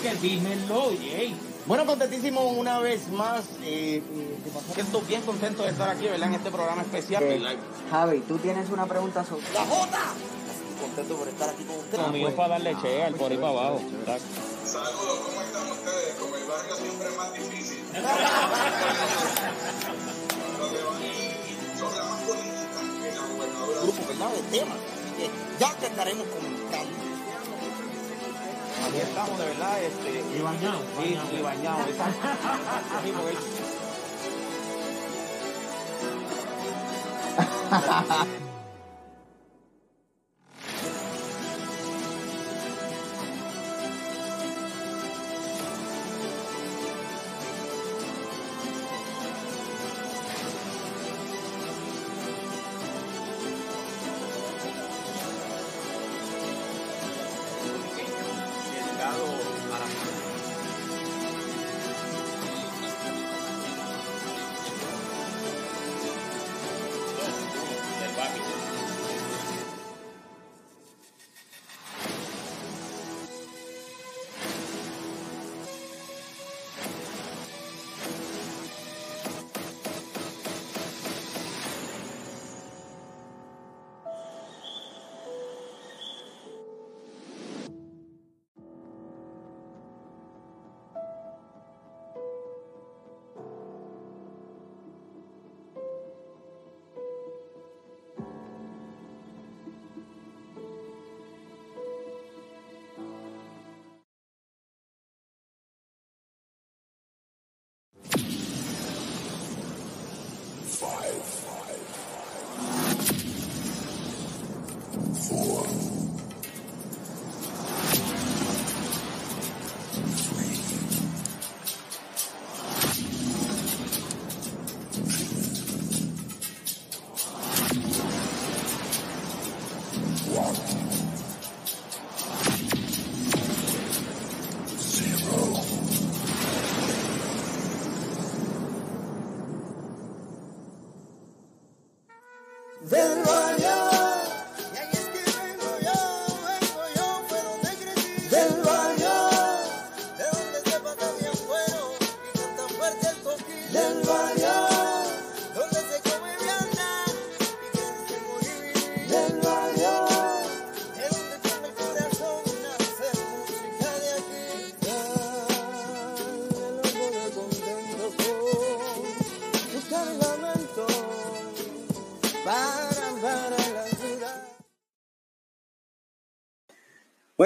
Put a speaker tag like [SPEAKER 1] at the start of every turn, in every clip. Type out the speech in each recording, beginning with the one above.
[SPEAKER 1] que dímelo, Jay.
[SPEAKER 2] Bueno, contentísimo una vez más. Eh, siento bien contento de estar aquí, ¿verdad? En este programa especial.
[SPEAKER 3] Eh, Javi, tú tienes una pregunta sobre.
[SPEAKER 2] ¡La Jota! Contento por estar aquí con ustedes.
[SPEAKER 1] Conmigo es para darle che al por ahí para abajo.
[SPEAKER 4] Saludos, ¿cómo están ustedes? Como el barrio siempre es más difícil. Son las más políticas que la gobernadora.
[SPEAKER 2] Grupo, ¿verdad? De temas. ya te estaremos comentando. Aquí estamos, de verdad, este.
[SPEAKER 1] Y bañado.
[SPEAKER 2] Sí, y bañado. exacto. Sí, porque-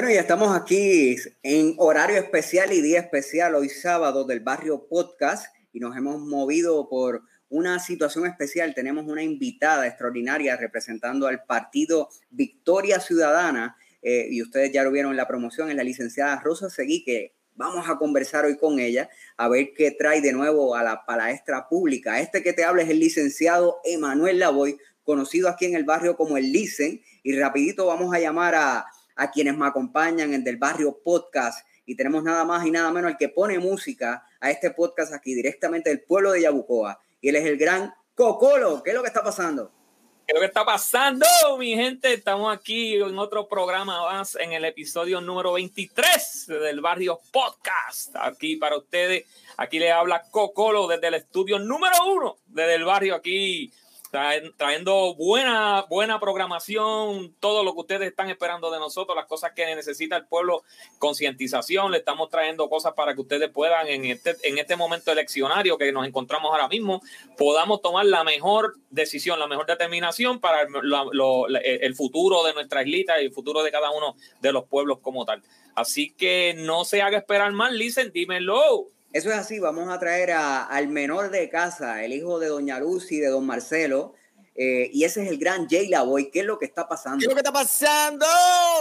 [SPEAKER 5] Bueno,
[SPEAKER 3] ya estamos aquí en horario especial y día especial, hoy sábado del barrio podcast, y nos hemos movido por una situación especial. Tenemos una invitada extraordinaria representando al partido Victoria Ciudadana, eh, y ustedes ya lo vieron en la promoción, es la licenciada Rosa Seguí, que vamos a conversar hoy con ella, a ver qué trae de nuevo a la palestra pública. Este que te habla es el licenciado Emanuel Lavoy, conocido aquí en el barrio como el Licen, y rapidito vamos a llamar a a quienes me acompañan en Del Barrio Podcast y tenemos nada más y nada menos el que pone música a este podcast aquí directamente del pueblo de Yabucoa y él es el gran Cocolo. ¿Qué es lo que está pasando?
[SPEAKER 6] ¿Qué es lo que está pasando, mi gente? Estamos aquí en otro programa más, en el episodio número 23 del Barrio Podcast. Aquí para ustedes, aquí le habla Cocolo desde el estudio número uno desde el barrio aquí, traen- trayendo buena, buena programación, todo lo que ustedes están esperando de nosotros, las cosas que necesita el pueblo, concientización, le estamos trayendo cosas para que ustedes puedan en este, en este momento eleccionario que nos encontramos ahora mismo, podamos tomar la mejor decisión, la mejor determinación para el, la- el futuro de nuestra islita y el futuro de cada uno de los pueblos como tal. Así que no se haga esperar más, Listen, dímelo.
[SPEAKER 3] Eso es así, vamos a traer a- al menor de casa, el hijo de Doña Lucy y de Don Marcelo, eh, y ese es el gran Jay Lavoy. ¿Qué es lo que está pasando?
[SPEAKER 2] ¿Qué es lo que está pasando?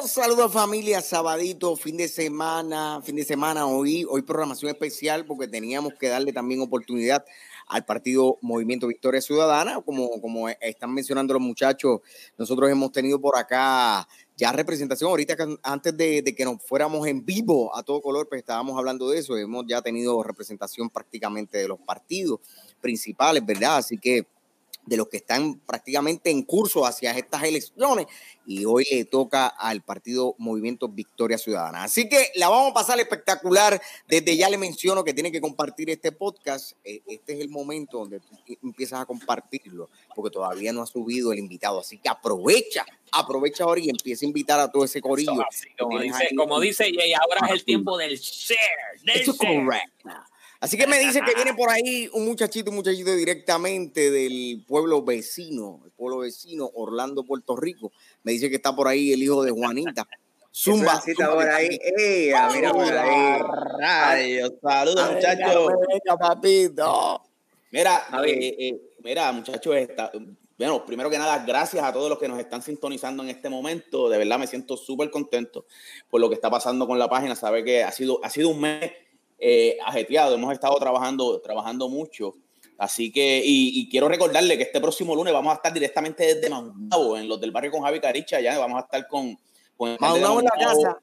[SPEAKER 2] Saludos familia, sabadito, fin de semana, fin de semana hoy, hoy programación especial porque teníamos que darle también oportunidad al partido Movimiento Victoria Ciudadana, como, como están mencionando los muchachos, nosotros hemos tenido por acá ya representación, ahorita antes de, de que nos fuéramos en vivo a todo color, pues estábamos hablando de eso, hemos ya tenido representación prácticamente de los partidos principales, ¿verdad? Así que de los que están prácticamente en curso hacia estas elecciones y hoy le toca al partido Movimiento Victoria Ciudadana. Así que la vamos a pasar espectacular. Desde ya le menciono que tiene que compartir este podcast. Eh, Este es el momento donde tú empiezas a compartirlo porque todavía no ha subido el invitado. Así que aprovecha, aprovecha ahora y empieza a invitar a todo ese corillo.
[SPEAKER 6] Así, como dice, como dice Jay, ahora es el tiempo del share. Del
[SPEAKER 2] Eso es
[SPEAKER 6] share.
[SPEAKER 2] correcto. Así que me dice que viene por ahí un muchachito, un muchachito directamente del pueblo vecino, el pueblo vecino, Orlando, Puerto Rico. Me dice que está por ahí el hijo de Juanita. Zumba.
[SPEAKER 3] Está por ahí. ¡Ey! Mira por ahí.
[SPEAKER 7] Rayos, saludos muchachos.
[SPEAKER 2] Papito.
[SPEAKER 7] Mira, eh, eh, mira, muchachos, está- bueno, primero que nada, gracias a todos los que nos están sintonizando en este momento. De verdad me siento súper contento por lo que está pasando con la página. Sabe que ha sido, ha sido un mes eh, ajetreado, hemos estado trabajando, trabajando mucho. Así que, y, y quiero recordarle que este próximo lunes vamos a estar directamente desde Maunabo, en los del barrio con Javi Caricha, ya vamos a estar con, con el
[SPEAKER 2] Maunabo en la casa.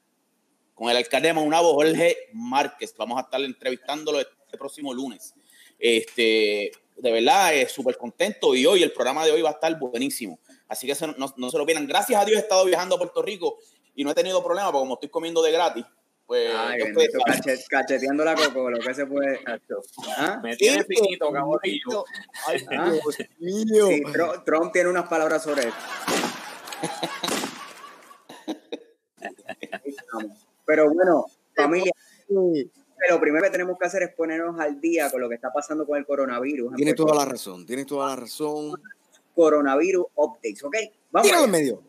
[SPEAKER 7] con el alcalde de Maunabo, Jorge Márquez. Vamos a estar entrevistándolo este próximo lunes. Este, de verdad, es súper contento y hoy el programa de hoy va a estar buenísimo. Así que no, no se lo pierdan. Gracias a Dios he estado viajando a Puerto Rico y no he tenido problema porque como estoy comiendo de gratis, pues
[SPEAKER 3] Ay,
[SPEAKER 7] yo
[SPEAKER 3] bendito, cachet- cacheteando la coco, lo que se puede. ¿Ah?
[SPEAKER 6] Me tiene finito.
[SPEAKER 2] Ay,
[SPEAKER 3] Ah.
[SPEAKER 2] Dios mío.
[SPEAKER 3] Sí, Tru- Trump tiene unas palabras sobre esto. Pero bueno, familia, lo primero que tenemos que hacer es ponernos al día con lo que está pasando con el coronavirus.
[SPEAKER 2] Tienes
[SPEAKER 3] Puerto
[SPEAKER 2] toda la razón, tienes toda la razón.
[SPEAKER 3] Coronavirus updates, ¿ok? Vamos.
[SPEAKER 2] Tíralo en medio.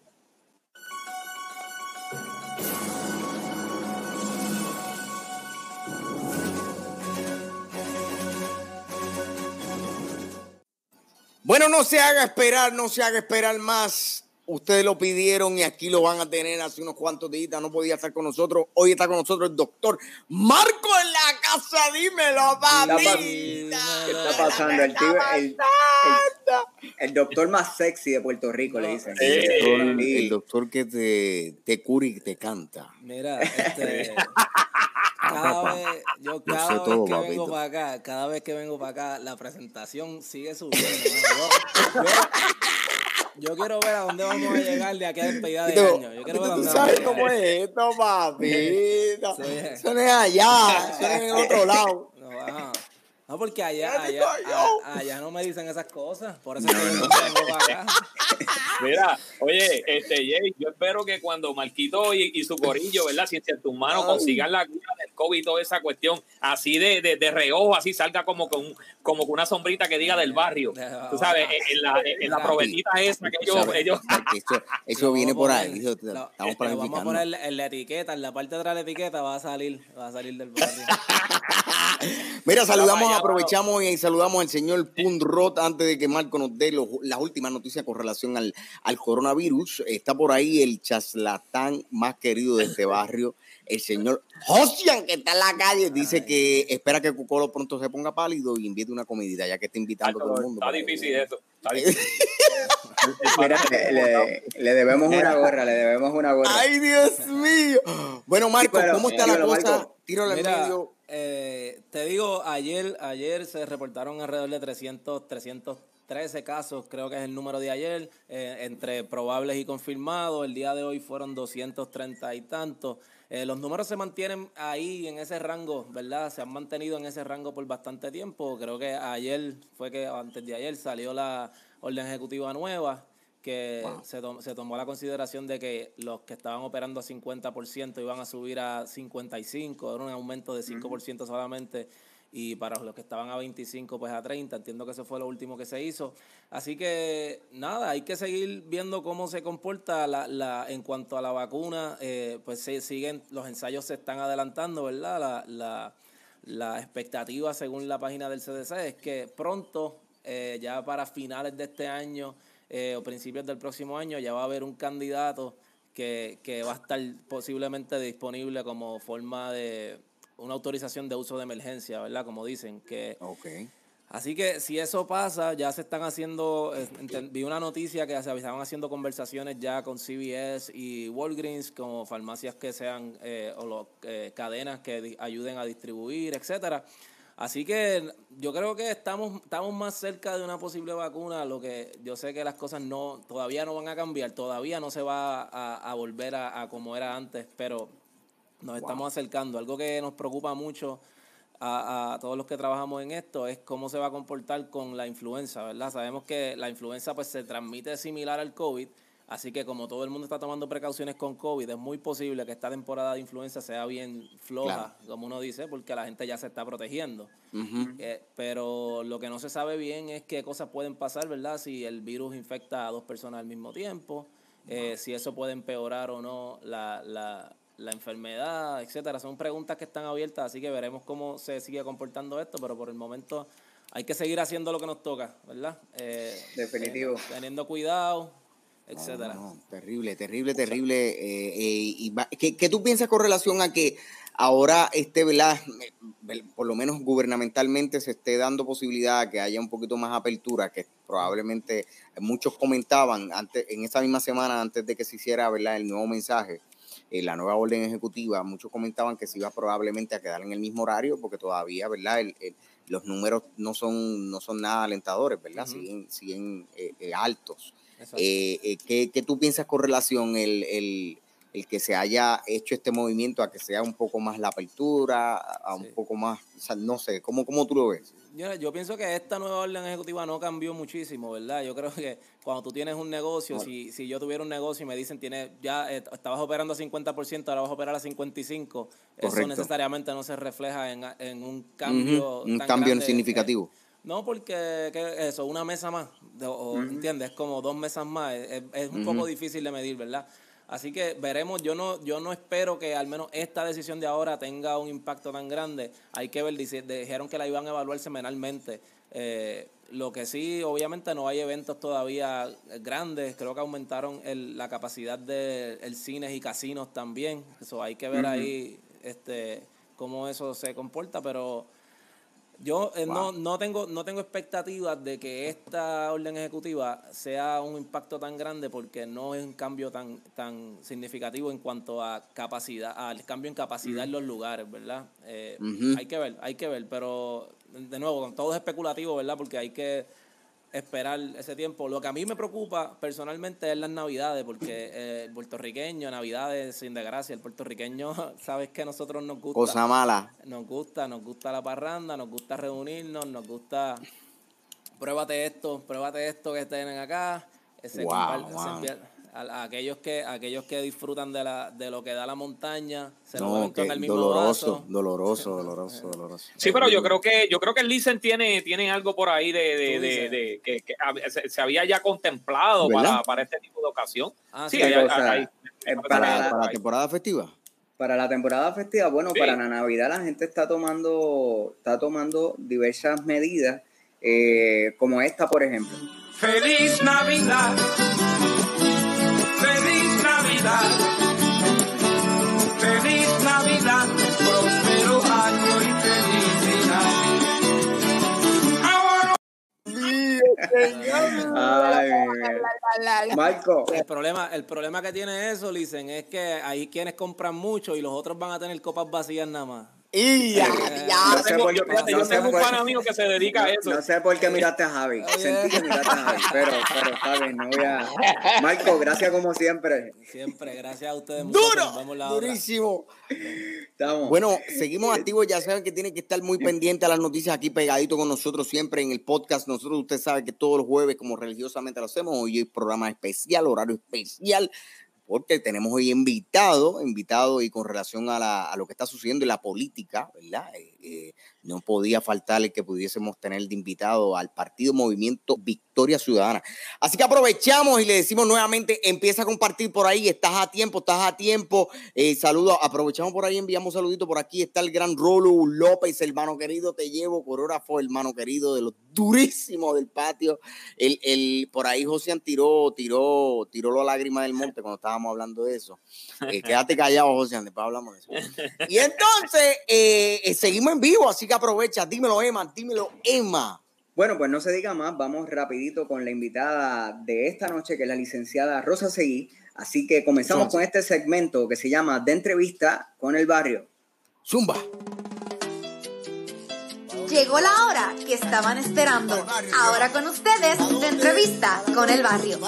[SPEAKER 2] Bueno, no se haga esperar, no se haga esperar más. Ustedes lo pidieron y aquí lo van a tener hace unos cuantos días. No podía estar con nosotros. Hoy está con nosotros el doctor Marco en la casa. Dímelo,
[SPEAKER 3] pa-
[SPEAKER 2] papita.
[SPEAKER 3] ¿Qué está pasando? El, tío- el, el- el doctor más sexy de Puerto Rico, le dicen.
[SPEAKER 2] El doctor, el doctor que te, te cura y te canta.
[SPEAKER 8] Mira, este, cada vez, yo cada vez
[SPEAKER 2] todo,
[SPEAKER 8] que vengo para acá, cada vez que vengo para acá, la presentación sigue subiendo. mano. Yo, yo- yo quiero ver a dónde vamos a llegar de aquí a despedida de
[SPEAKER 2] Tú,
[SPEAKER 8] año. Yo quiero ver a
[SPEAKER 2] tú
[SPEAKER 8] dónde
[SPEAKER 2] sabes
[SPEAKER 8] vamos a
[SPEAKER 2] cómo es esto, papito.
[SPEAKER 8] Sí.
[SPEAKER 2] Eso no es allá, eso es en otro lado.
[SPEAKER 8] No. No, porque allá, allá, allá no me dicen esas cosas. Por eso es que yo no vengo para acá.
[SPEAKER 6] Mira, oye, este Jay, yo espero que cuando Marquito y, y su corillo, ¿verdad? Ciencia en tus manos consigan la cura del COVID y toda esa cuestión, así de, de, de reojo, así salga como con, como con una sombrita que diga del barrio. Tú sabes, en, en la, en la probetita esa que ellos, ellos
[SPEAKER 2] Eso, viene por ahí. eso
[SPEAKER 8] lo-
[SPEAKER 2] Estamos
[SPEAKER 8] lo vamos a poner en la etiqueta, en la parte de atrás de la etiqueta va a salir, va a salir del barrio.
[SPEAKER 2] Mira, saludamos,
[SPEAKER 6] vaya,
[SPEAKER 2] aprovechamos y saludamos al señor Punrot antes de que Marco nos dé las últimas noticias con relación al, al coronavirus. Está por ahí el chaslatán más querido de este barrio, el señor Josian, que está en la calle. Dice que espera que Cucolo pronto se ponga pálido y invite una comidita, ya que está invitando a todo el mundo.
[SPEAKER 6] está difícil eso. Está difícil.
[SPEAKER 3] Mira, le, le- debemos una gorra, le debemos una gorra.
[SPEAKER 2] Ay, Dios mío. Bueno, Marco,
[SPEAKER 3] Sí, pero,
[SPEAKER 2] ¿cómo está la
[SPEAKER 3] dímelo,
[SPEAKER 2] cosa? En
[SPEAKER 8] Mira,
[SPEAKER 2] medio.
[SPEAKER 8] Eh, te digo, ayer, ayer se reportaron alrededor de 300, 313 casos, creo que es el número de ayer, eh, entre probables y confirmados. El día de hoy fueron 230 y tantos. Eh, los números se mantienen ahí en ese rango, ¿verdad? Se han mantenido en ese rango por bastante tiempo. Creo que ayer fue que antes de ayer salió la orden ejecutiva nueva que se, se tomó la consideración de que los que estaban operando a 50% iban a subir a 55%, era un aumento de 5% solamente, y para los que estaban a 25 pues a 30, entiendo que eso fue lo último que se hizo. Así que nada, hay que seguir viendo cómo se comporta la, la, en cuanto a la vacuna, eh, pues se siguen, los ensayos se están adelantando, ¿verdad? La, la, la expectativa según la página del CDC es que pronto, eh, ya para finales de este año eh, o principios del próximo año, ya va a haber un candidato que, que va a estar posiblemente disponible como forma de una autorización de uso de emergencia, ¿verdad? Como dicen, que
[SPEAKER 2] Ok.
[SPEAKER 8] Así que si eso pasa, ya se están haciendo, vi una noticia que se estaban haciendo conversaciones ya con CVS y Walgreens, como farmacias que sean, eh, o lo- eh, cadenas que ayuden a distribuir, etcétera. Así que yo creo que estamos, estamos más cerca de una posible vacuna, lo que yo sé que las cosas no, todavía no van a cambiar, todavía no se va a, a volver a, a como era antes, pero nos estamos acercando. Algo que nos preocupa mucho a, a todos los que trabajamos en esto es cómo se va a comportar con la influenza, ¿verdad? Sabemos que la influenza pues se transmite similar al COVID, así que como todo el mundo está tomando precauciones con COVID, es muy posible que esta temporada de influenza sea bien floja, como uno dice, porque la gente ya se está protegiendo. Eh, pero lo que no se sabe bien es qué cosas pueden pasar, ¿verdad? Si el virus infecta a dos personas al mismo tiempo, eh, si eso puede empeorar o no la, la, la enfermedad, etcétera. Son preguntas que están abiertas, así que veremos cómo se sigue comportando esto, pero por el momento hay que seguir haciendo lo que nos toca, ¿verdad? Eh,
[SPEAKER 3] Definitivo.
[SPEAKER 8] teniendo cuidado, etcétera.
[SPEAKER 2] No, no, terrible, terrible, terrible. eh, eh, y va- ¿qué, qué tú piensas con relación a que ahora este, ¿verdad? Por lo menos gubernamentalmente se esté dando posibilidad a que haya un poquito más apertura, que probablemente muchos comentaban antes, en esa misma semana antes de que se hiciera ¿verdad? el nuevo mensaje, eh, la nueva orden ejecutiva, muchos comentaban que se iba probablemente a quedar en el mismo horario porque todavía, ¿verdad? El- el- los números no son, no son nada alentadores, ¿verdad?
[SPEAKER 8] Ujú.
[SPEAKER 2] Siguen, siguen altos. Eh, eh, ¿qué, qué tú piensas con relación el, el, el que se haya hecho este movimiento a que sea un poco más la apertura, a un
[SPEAKER 8] Sí.
[SPEAKER 2] poco más, o sea, no sé, ¿cómo, cómo tú lo ves?
[SPEAKER 8] Yo, yo pienso que esta nueva orden ejecutiva no cambió muchísimo, ¿verdad? Yo creo que cuando tú tienes un negocio, si, si yo tuviera un negocio y me dicen, tiene, ya eh, estabas operando a 50%, ahora vas a operar a 55%, eso
[SPEAKER 2] Correcto.
[SPEAKER 8] necesariamente no se refleja en, en un cambio.
[SPEAKER 2] Un
[SPEAKER 8] tan
[SPEAKER 2] cambio
[SPEAKER 8] grande,
[SPEAKER 2] significativo.
[SPEAKER 8] eh, no, porque ¿qué es eso, una mesa más, o, ¿entiendes? Es como dos mesas más, es, es un poco difícil de medir, ¿verdad? Así que veremos, yo no, yo no espero que al menos esta decisión de ahora tenga un impacto tan grande. Hay que ver, dice- dijeron que la iban a evaluar semanalmente. Eh, lo que sí, obviamente no hay eventos todavía grandes, creo que aumentaron el- la capacidad de el cines y casinos también. Eso hay que ver ahí este cómo eso se comporta, pero yo eh, no, no tengo no tengo expectativas de que esta orden ejecutiva sea un impacto tan grande porque no es un cambio tan tan significativo en cuanto a capacidad, al cambio en capacidad en los lugares, ¿verdad? Eh. Hay que ver, hay que ver, pero de nuevo, todo es especulativo, ¿verdad? Porque hay que esperar ese tiempo. Lo que a mí me preocupa personalmente es las navidades, porque eh, el puertorriqueño, navidades sin desgracia, el puertorriqueño, sabes que a nosotros nos gusta.
[SPEAKER 2] Cosa mala.
[SPEAKER 8] Nos gusta, nos gusta la parranda, nos gusta reunirnos, nos gusta. Pruébate esto, pruébate esto que tienen acá. Ese
[SPEAKER 2] Wow.
[SPEAKER 8] A, a aquellos que a aquellos que disfrutan de la de lo que da la montaña, se lo
[SPEAKER 2] No,
[SPEAKER 8] con
[SPEAKER 2] que
[SPEAKER 8] el mismo
[SPEAKER 2] doloroso, doloroso, doloroso, doloroso.
[SPEAKER 6] Sí, pero yo creo que yo creo que el Listen tiene, tiene algo por ahí de, de, de, que, se, se había ya contemplado para, para este tipo de ocasión.
[SPEAKER 8] Ah,
[SPEAKER 6] sí,
[SPEAKER 8] sí,
[SPEAKER 6] hay-
[SPEAKER 3] o sea,
[SPEAKER 6] hay-
[SPEAKER 3] eh,
[SPEAKER 6] hay-
[SPEAKER 3] para
[SPEAKER 2] Para,
[SPEAKER 3] la-
[SPEAKER 2] para la temporada festiva.
[SPEAKER 3] Para la temporada festiva, bueno,
[SPEAKER 6] Sí.
[SPEAKER 3] para la Navidad la gente está tomando, está tomando diversas medidas, eh, como esta, por ejemplo.
[SPEAKER 5] Feliz Navidad. Feliz Navidad. Feliz Navidad. Próspero año y felicidad. Ahora
[SPEAKER 3] Ay. Marco,
[SPEAKER 8] El problema, el problema que tiene eso, dicen, es que hay quienes compran mucho y los otros van a tener copas vacías nada más.
[SPEAKER 2] Y ya,
[SPEAKER 8] Eh,
[SPEAKER 2] ya.
[SPEAKER 3] no
[SPEAKER 6] Yo
[SPEAKER 3] sé
[SPEAKER 6] tengo,
[SPEAKER 3] por
[SPEAKER 6] yo,
[SPEAKER 3] no
[SPEAKER 6] yo
[SPEAKER 3] sé
[SPEAKER 6] tengo un
[SPEAKER 3] por-
[SPEAKER 6] pana mío que se dedica a eso.
[SPEAKER 3] no sé por qué miraste a Javi. Sentí que miraste a Javi, pero, pero está bien, no voy a... Marco, gracias como siempre.
[SPEAKER 8] Siempre, gracias a ustedes.
[SPEAKER 2] Duro,
[SPEAKER 8] la
[SPEAKER 2] durísimo.
[SPEAKER 3] Estamos.
[SPEAKER 2] Bueno, seguimos activos. Ya saben que tienen que estar muy pendientes a las noticias aquí pegadito con nosotros siempre en el podcast. Nosotros, usted sabe que todos los jueves, como religiosamente lo hacemos, hoy hay programa especial, horario especial, porque tenemos hoy invitado, invitado y con relación a, la- a lo que está sucediendo en la política, ¿verdad? Eh, no podía faltar el que pudiésemos tener de invitado al Partido Movimiento Victoria Ciudadana. Así que aprovechamos y le decimos nuevamente, empieza a compartir por ahí, estás a tiempo, estás a tiempo. Eh, saludos, aprovechamos por ahí, enviamos saluditos por aquí. Está el gran Rolo López, hermano querido, te llevo, coreógrafo, hermano querido, de los durísimos del patio. El, el, por ahí José tiró, tiró, tiró la lágrima del monte cuando estábamos hablando de eso. Eh, quédate callado, José, después hablamos de eso. Y entonces, eh, eh, seguimos en vivo, así que aprovecha, dímelo, Emma, dímelo, Emma.
[SPEAKER 3] Bueno, pues no se diga más, vamos rapidito con la invitada de esta noche, que es la licenciada Rosa Seguí. Así que comenzamos con este segmento que se llama De entrevista con el barrio.
[SPEAKER 2] Zumba.
[SPEAKER 9] Llegó la hora que estaban esperando. Ahora con ustedes, la entrevista con el barrio.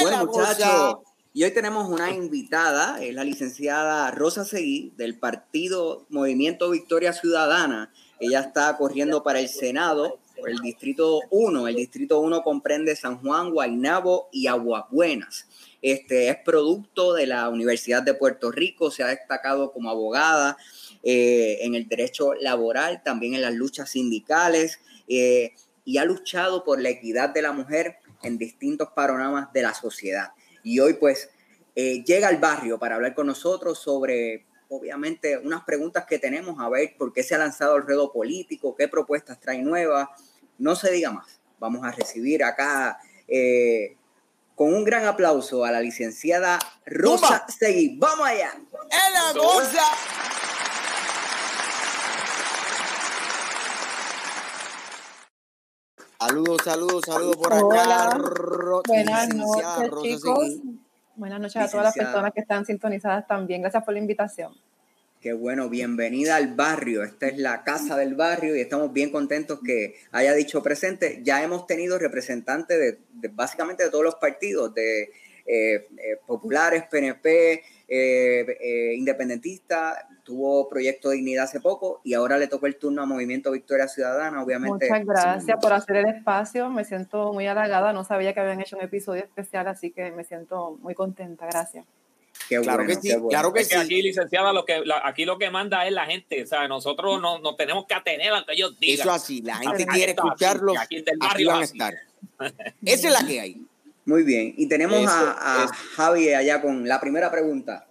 [SPEAKER 3] Bueno, muchachos. Y hoy tenemos una invitada, es la licenciada Rosa Seguí, del partido Movimiento Victoria Ciudadana. Ella está corriendo para el Senado, por el Distrito 1. El Distrito 1 comprende San Juan, Guaynabo y Aguabuenas. Este es producto de la Universidad de Puerto Rico, se ha destacado como abogada eh, en el derecho laboral, también en las luchas sindicales eh, y ha luchado por la equidad de la mujer en distintos panoramas de la sociedad. Y hoy pues eh, llega al barrio para hablar con nosotros sobre, obviamente, unas preguntas que tenemos, a ver por qué se ha lanzado el redo político, qué propuestas trae nuevas. No se diga más. Vamos a recibir acá eh, con un gran aplauso a la licenciada Rosa Seguí. ¡Vamos allá!
[SPEAKER 2] ¡Es la cosa! Saludos, saludos, saludos por acá.
[SPEAKER 10] Hola. Buenas noches,
[SPEAKER 2] Rosa
[SPEAKER 10] chicos.
[SPEAKER 2] Seguí.
[SPEAKER 10] Buenas noches a todas las personas que están sintonizadas también. Gracias por la invitación.
[SPEAKER 3] Qué bueno, bienvenida al barrio. Esta es la casa del barrio y estamos bien contentos que haya dicho presente. Ya hemos tenido representantes de, de básicamente de todos los partidos, de eh, eh, populares, PNP, eh, eh, independentistas. Tuvo Proyecto Dignidad hace poco y ahora le tocó el turno a Movimiento Victoria Ciudadana. Obviamente,
[SPEAKER 10] Muchas gracias por hacer el espacio. Me siento muy halagada. No sabía que habían hecho un episodio especial, así que me siento muy contenta. Gracias.
[SPEAKER 3] Qué
[SPEAKER 2] Claro
[SPEAKER 3] bueno,
[SPEAKER 2] que sí,
[SPEAKER 3] bueno.
[SPEAKER 2] claro que
[SPEAKER 6] Es que
[SPEAKER 2] sí.
[SPEAKER 6] aquí, licenciada, lo que, la- aquí lo que manda es la gente. O sea, nosotros no, nos tenemos que atener a lo que ellos digan.
[SPEAKER 2] Eso así, la gente
[SPEAKER 6] Aquí
[SPEAKER 2] quiere escucharlos.
[SPEAKER 6] y aquí del
[SPEAKER 2] Aquí
[SPEAKER 6] barrio
[SPEAKER 2] van a estar. Esa es la que hay.
[SPEAKER 3] Muy bien. Y tenemos
[SPEAKER 7] Eso,
[SPEAKER 3] a, a. Javi allá con la primera pregunta.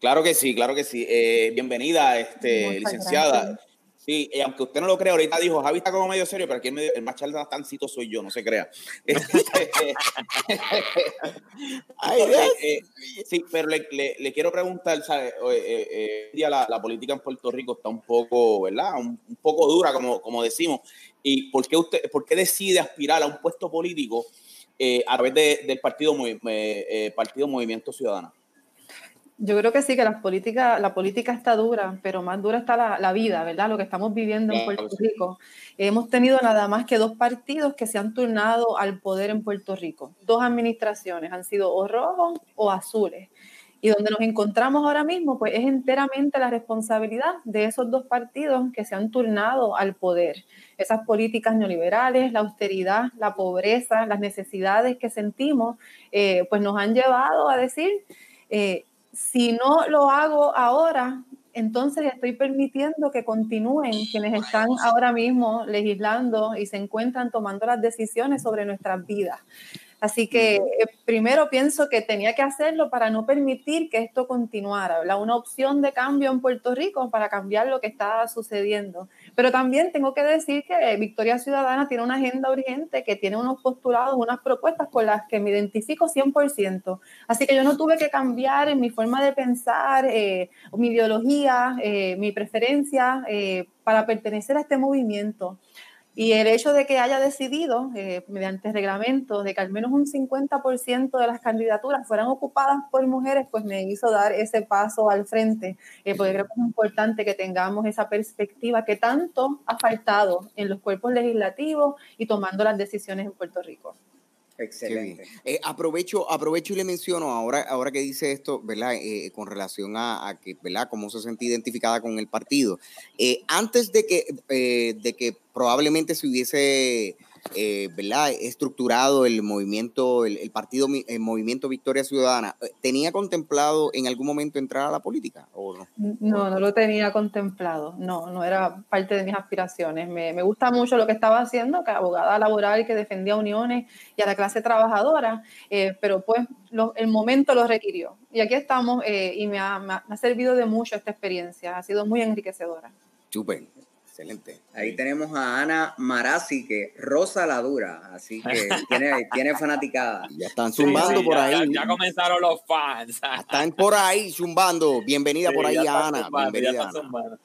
[SPEAKER 7] Claro que sí, claro que sí. Eh, bienvenida, este,
[SPEAKER 10] Muchas
[SPEAKER 7] licenciada.
[SPEAKER 10] gracias.
[SPEAKER 7] Sí, eh, aunque usted no lo crea, ahorita dijo, Javi está como medio serio, pero aquí el, medio- el más charlatancito soy yo, no se crea.
[SPEAKER 2] Ay,
[SPEAKER 7] Eh, eh, sí, pero le, le- le quiero preguntar, ¿sabe? Eh, eh, eh, la, la política en Puerto Rico está un poco, ¿verdad? Un, un poco dura, como, como decimos. ¿Y por qué, usted, por qué decide aspirar a un puesto político eh, a través de- del partido, eh, eh, partido Movimiento Ciudadano?
[SPEAKER 10] Yo creo que sí, que las políticas, la política está dura, pero más dura está la, la vida, ¿verdad? Lo que estamos viviendo en Puerto. Rico. Hemos tenido nada más que dos partidos que se han turnado al poder en Puerto Rico. Dos administraciones han sido o rojos o azules. Y donde nos encontramos ahora mismo, pues es enteramente la responsabilidad de esos dos partidos que se han turnado al poder. Esas políticas neoliberales, la austeridad, la pobreza, las necesidades que sentimos, eh, pues nos han llevado a decir, eh, si no lo hago ahora, entonces estoy permitiendo que continúen quienes están ahora mismo legislando y se encuentran tomando las decisiones sobre nuestras vidas. Así que eh, primero pienso que tenía que hacerlo para no permitir que esto continuara, ¿verdad? Una opción de cambio en Puerto Rico para cambiar lo que está sucediendo. Pero también tengo que decir que Victoria Ciudadana tiene una agenda urgente que tiene unos postulados, unas propuestas con las que me identifico 100%. Así que yo no tuve que cambiar en mi forma de pensar, eh, mi ideología, eh, mi preferencia eh, para pertenecer a este movimiento. Y el hecho de que haya decidido, eh, mediante reglamento, de que al menos un 50% de las candidaturas fueran ocupadas por mujeres, pues me hizo dar ese paso al frente, eh, porque creo que es importante que tengamos esa perspectiva que tanto ha faltado en los cuerpos legislativos y tomando las decisiones en Puerto Rico.
[SPEAKER 3] Excelente.
[SPEAKER 2] Eh, aprovecho, aprovecho y le menciono ahora, ahora que dice esto, ¿verdad? Eh, con relación a, que, ¿verdad? Cómo se sentía identificada con el partido. Eh, antes de que, de que probablemente se hubiese, eh, ¿verdad? Estructurado el movimiento, el, el partido, el movimiento Victoria Ciudadana, eh, ¿tenía contemplado en algún momento entrar a la política o no?
[SPEAKER 10] No, no lo tenía contemplado, no, no era parte de mis aspiraciones. Me, me gusta mucho lo que estaba haciendo, que abogada laboral que defendía uniones y a la clase trabajadora, eh, pero pues lo- el momento lo requirió. Y aquí estamos eh, y me ha- me ha servido de mucho esta experiencia, ha sido muy enriquecedora.
[SPEAKER 2] Súper, excelente.
[SPEAKER 3] Ahí tenemos a Ana Marazzi, que rosa la dura, así que tiene, tiene fanaticada.
[SPEAKER 2] Ya están zumbando
[SPEAKER 6] sí,
[SPEAKER 2] por
[SPEAKER 6] ya-
[SPEAKER 2] ahí.
[SPEAKER 6] Ya, ya comenzaron los fans.
[SPEAKER 2] Están por ahí zumbando. Bienvenida por ahí,
[SPEAKER 6] ya está
[SPEAKER 2] Ana.
[SPEAKER 6] zumbando,
[SPEAKER 2] Bienvenida, Ana.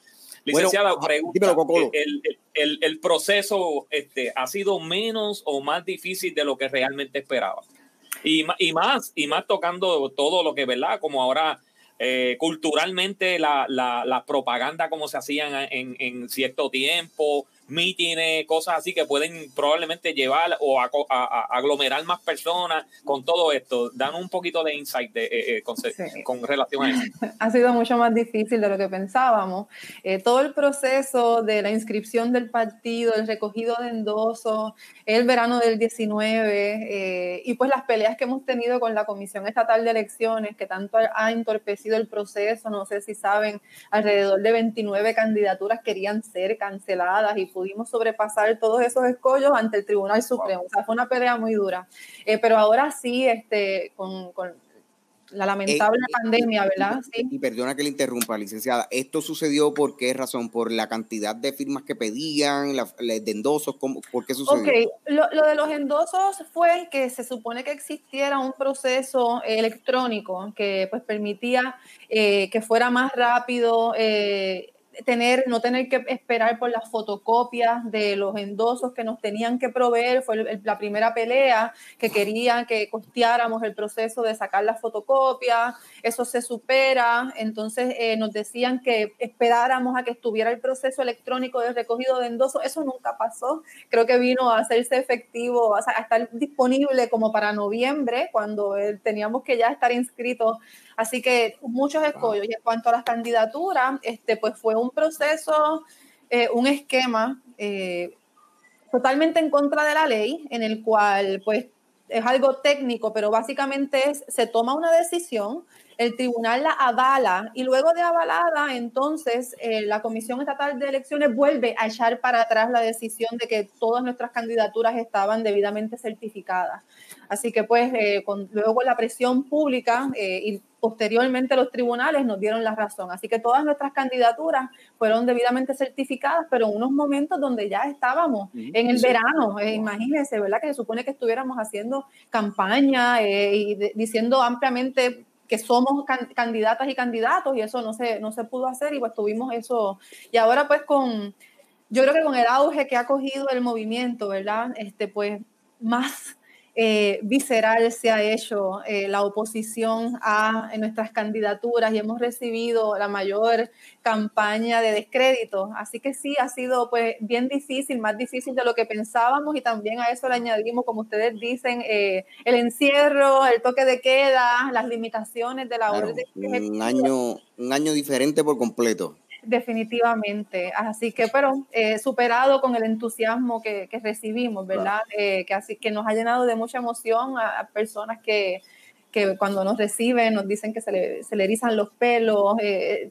[SPEAKER 6] Licenciada,
[SPEAKER 2] Bueno,
[SPEAKER 6] pregunta,
[SPEAKER 2] dímelo, Cocolo.
[SPEAKER 6] el, el- el proceso este, ha sido menos o más difícil de lo que realmente esperaba. Y, y más, y más tocando todo lo que, ¿verdad? Como ahora eh, culturalmente la, la, la propaganda como se hacían en, en cierto tiempo, mítines, cosas así que pueden probablemente llevar o a, a- a aglomerar más personas con todo esto. Dan un poquito de insight de, eh, eh, con,
[SPEAKER 10] Sí.
[SPEAKER 6] con relación a eso.
[SPEAKER 10] ha sido mucho más difícil de lo que pensábamos. Eh, todo el proceso de la inscripción del partido, el recogido de endosos, el verano del 19 eh, y pues las peleas que hemos tenido con la Comisión Estatal de Elecciones, que tanto ha, entorpecido el proceso, no sé si saben, alrededor de 29 candidaturas querían ser canceladas y pudimos sobrepasar todos esos escollos ante el Tribunal Supremo. O sea, fue una pelea muy dura. Eh, pero ahora sí, este, con, con la lamentable
[SPEAKER 2] Eh,
[SPEAKER 10] pandemia, ¿verdad? Sí.
[SPEAKER 2] Y perdona que le interrumpa, licenciada. ¿Esto sucedió por qué razón? ¿Por la cantidad de firmas que pedían, la, la- de endosos? ¿Cómo- ¿Por qué sucedió?
[SPEAKER 10] Ok, lo, lo de los endosos fue que se supone que existiera un proceso eh, electrónico que pues permitía eh, que fuera más rápido, eh, tener, no tener que esperar por las fotocopias de los endosos que nos tenían que proveer. Fue el- la primera pelea que querían que costeáramos el proceso de sacar las fotocopias. Eso se supera. Entonces eh, nos decían que esperáramos a que estuviera el proceso electrónico de recogido de endosos. Eso nunca pasó creo que vino a hacerse efectivo, sea, a estar disponible como para noviembre, cuando eh, teníamos que ya estar inscritos. Así que muchos escollos. Y en cuanto a las candidaturas, este, pues fue un proceso, eh, un esquema eh, totalmente en contra de la ley, en el cual, pues, es algo técnico, pero básicamente es, se toma una decisión, el tribunal la avala y luego de avalada, entonces eh, la Comisión Estatal de Elecciones vuelve a echar para atrás la decisión de que todas nuestras candidaturas estaban debidamente certificadas. Así que pues eh, con, luego con la presión pública eh, y posteriormente los tribunales nos dieron la razón. Así que todas nuestras candidaturas fueron debidamente certificadas, pero en unos momentos donde ya estábamos en el verano, eh, imagínense, ¿verdad? Que se supone que estuviéramos haciendo campaña eh, y de- diciendo ampliamente que somos can- candidatas y candidatos y eso no se, no se pudo hacer y pues tuvimos eso. Y ahora pues con, yo creo que con el auge que ha cogido el movimiento, ¿verdad? Este pues más eh, visceral se ha hecho eh, la oposición a nuestras candidaturas y hemos recibido la mayor campaña de descrédito. Así que sí, ha sido pues bien difícil, más difícil de lo que pensábamos y también a eso le añadimos, como ustedes dicen, eh, el encierro, el toque de queda, las limitaciones de la
[SPEAKER 2] Claro,
[SPEAKER 10] orden
[SPEAKER 2] un
[SPEAKER 10] ejecutiva.
[SPEAKER 2] año, un año diferente por completo.
[SPEAKER 10] Definitivamente. Así que, pero eh, superado con el entusiasmo que, que recibimos, ¿verdad? Eh, que, así, que nos ha llenado de mucha emoción a, a personas que, que cuando nos reciben nos dicen que se le, se le erizan los pelos, eh,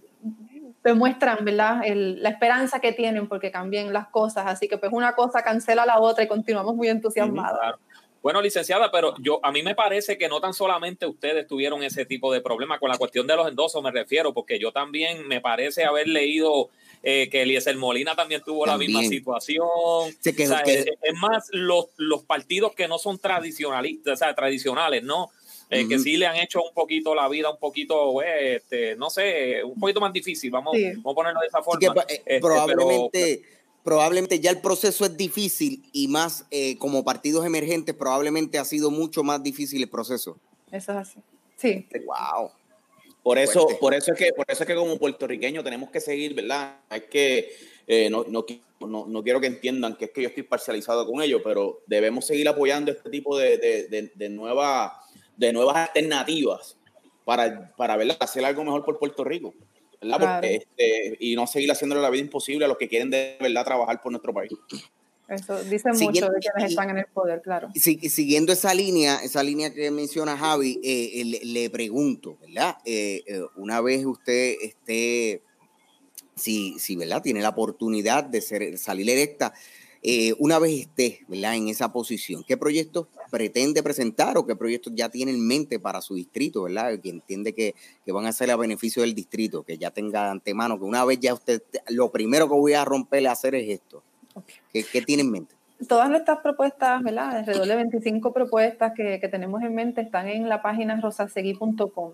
[SPEAKER 10] demuestran, ¿verdad? El- la esperanza que tienen porque cambien las cosas. Así que, pues, una cosa cancela la otra y continuamos muy entusiasmados.
[SPEAKER 6] Claro. Bueno, licenciada, pero yo a mí me parece que no tan solamente ustedes tuvieron ese tipo de problema con la cuestión de los endosos, me refiero, porque yo también me parece haber leído eh, que Eliezer Molina también tuvo la misma situación.
[SPEAKER 2] Sí, que-
[SPEAKER 6] O sea,
[SPEAKER 2] que-
[SPEAKER 6] es, es más, los, los partidos que no son tradicionalistas, o sea, tradicionales, ¿no? Eh, Que sí le han hecho un poquito la vida, un poquito, eh, este, no sé, un poquito más difícil, vamos,
[SPEAKER 10] Sí.
[SPEAKER 6] vamos a ponerlo de esa forma.
[SPEAKER 2] que pa- eh,
[SPEAKER 6] Este,
[SPEAKER 2] probablemente, probablemente ya el proceso es difícil y más eh, como partidos emergentes, probablemente ha sido mucho más difícil el proceso.
[SPEAKER 10] Eso es así. Sí.
[SPEAKER 2] Wow.
[SPEAKER 7] Por eso,
[SPEAKER 2] Fuerte.
[SPEAKER 7] por eso es que, por eso es que como puertorriqueños tenemos que seguir, ¿verdad? Es que eh, no, no, no- no quiero que entiendan que es que yo estoy parcializado con ellos, pero debemos seguir apoyando este tipo de, de, de, de nueva- de nuevas alternativas para, para ¿verdad? hacer algo mejor por Puerto Rico. ¿Verdad?
[SPEAKER 10] Claro.
[SPEAKER 7] Porque, este, y no seguir haciéndole la vida imposible a los que quieren de verdad trabajar por nuestro país.
[SPEAKER 10] Eso dice
[SPEAKER 2] Siguiente-
[SPEAKER 10] mucho de quienes están en el poder, claro.
[SPEAKER 2] Siguiendo esa línea, esa línea que menciona Javi, eh, eh, le, le pregunto, ¿verdad? Eh, eh, una vez usted esté, si, si, ¿verdad? Tiene la oportunidad de ser, salir electa, eh, una vez esté, ¿verdad? En esa posición, ¿qué proyectos pretende presentar o qué proyectos ya tiene en mente para su distrito, ¿verdad? Que entiende que, que van a ser a beneficio del distrito, que ya tenga de antemano, que una vez ya usted, lo primero que voy a romperle a hacer es esto. ¿Qué, qué tiene en mente?
[SPEAKER 10] Todas nuestras propuestas, ¿verdad? Alrededor de 25 propuestas que, que tenemos en mente están en la página rosasegui.com.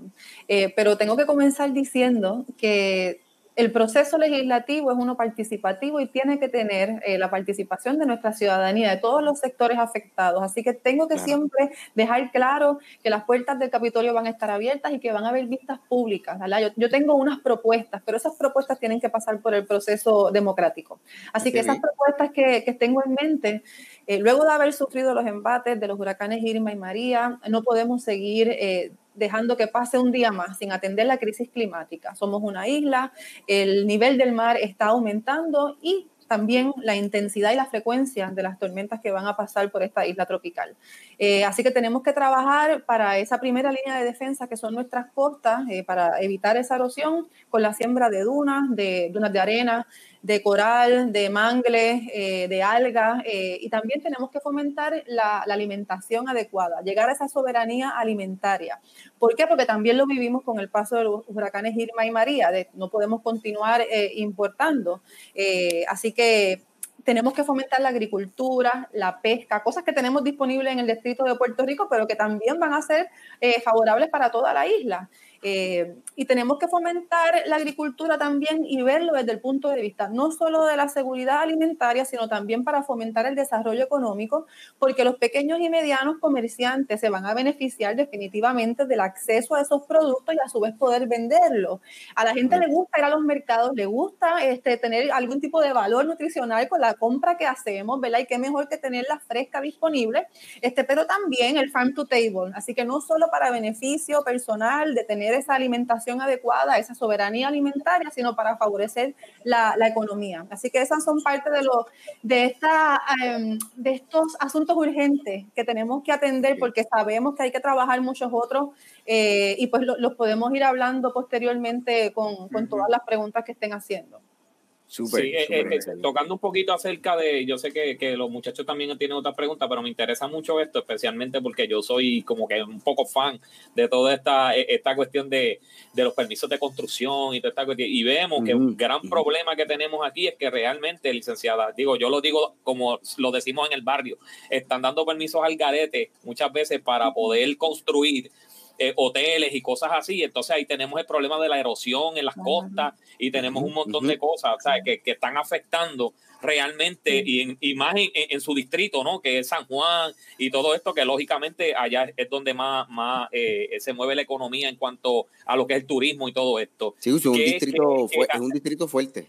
[SPEAKER 10] Eh, pero tengo que comenzar diciendo que el proceso legislativo es uno participativo y tiene que tener eh, la participación de nuestra ciudadanía, de todos los sectores afectados. Así que tengo que
[SPEAKER 2] Claro.
[SPEAKER 10] siempre dejar claro que las puertas del Capitolio van a estar abiertas y que van a haber vistas públicas. Yo, yo tengo unas propuestas, pero esas propuestas tienen que pasar por el proceso democrático. Así que esas propuestas que, que tengo en mente, eh, luego de haber sufrido los embates de los huracanes Irma y María, no podemos seguir eh, dejando que pase un día más sin atender la crisis climática. Somos una isla, el nivel del mar está aumentando y también la intensidad y la frecuencia de las tormentas que van a pasar por esta isla tropical. Eh, así que tenemos que trabajar para esa primera línea de defensa que son nuestras costas, eh, para evitar esa erosión con la siembra de dunas, de dunas de arena, de coral, de mangles, eh, de algas, eh, y también tenemos que fomentar la, alimentación adecuada, llegar a esa soberanía alimentaria. ¿Por qué? Porque también lo vivimos con el paso de los huracanes Irma y María, no podemos continuar eh, importando. Así que tenemos que fomentar la agricultura, la pesca, cosas que tenemos disponibles en el distrito de Puerto Rico, pero que también van a ser favorables para toda la isla. Eh, y tenemos que fomentar la agricultura también y verlo desde el punto de vista no solo de la seguridad alimentaria, sino también para fomentar el desarrollo económico, porque los pequeños y medianos comerciantes se van a beneficiar definitivamente del acceso a esos productos y a su vez poder venderlos. A la gente le gusta ir a los mercados, le gusta este, tener algún tipo de valor nutricional con la compra que hacemos, ¿verdad? Y qué mejor que tenerla fresca disponible, este, pero también el farm to table. Así que no solo para beneficio personal de tener esa alimentación adecuada, esa soberanía alimentaria, sino para favorecer la, la economía. Así que esas son parte de, lo, de, esta, em, de estos asuntos urgentes que tenemos que atender porque sabemos que hay que trabajar muchos otros eh, y pues lo- los podemos ir hablando posteriormente con, con todas las preguntas que estén haciendo.
[SPEAKER 2] Súper,
[SPEAKER 6] Sí, eh, eh, eh, tocando un poquito acerca de, yo sé que, que los muchachos también tienen otras preguntas, pero me interesa mucho esto, especialmente porque yo soy como que un poco fan de toda esta, eh, esta cuestión de, de los permisos de construcción y toda esta cuestión. Y vemos que un gran problema que tenemos aquí es que realmente, licenciada, digo, yo lo digo como lo decimos en el barrio, están dando permisos al garete muchas veces para poder construir eh, hoteles y cosas así. Entonces ahí tenemos el problema de la erosión en las costas y tenemos un montón de cosas o sea, que, que están afectando realmente y, en, y más en, en su distrito, ¿no? Que es San Juan y todo esto, que lógicamente allá es donde más, más eh, se mueve la economía en cuanto a lo que es el turismo y todo esto.
[SPEAKER 2] Sí, es un,
[SPEAKER 6] ¿Qué-
[SPEAKER 2] distrito, es un distrito fuerte.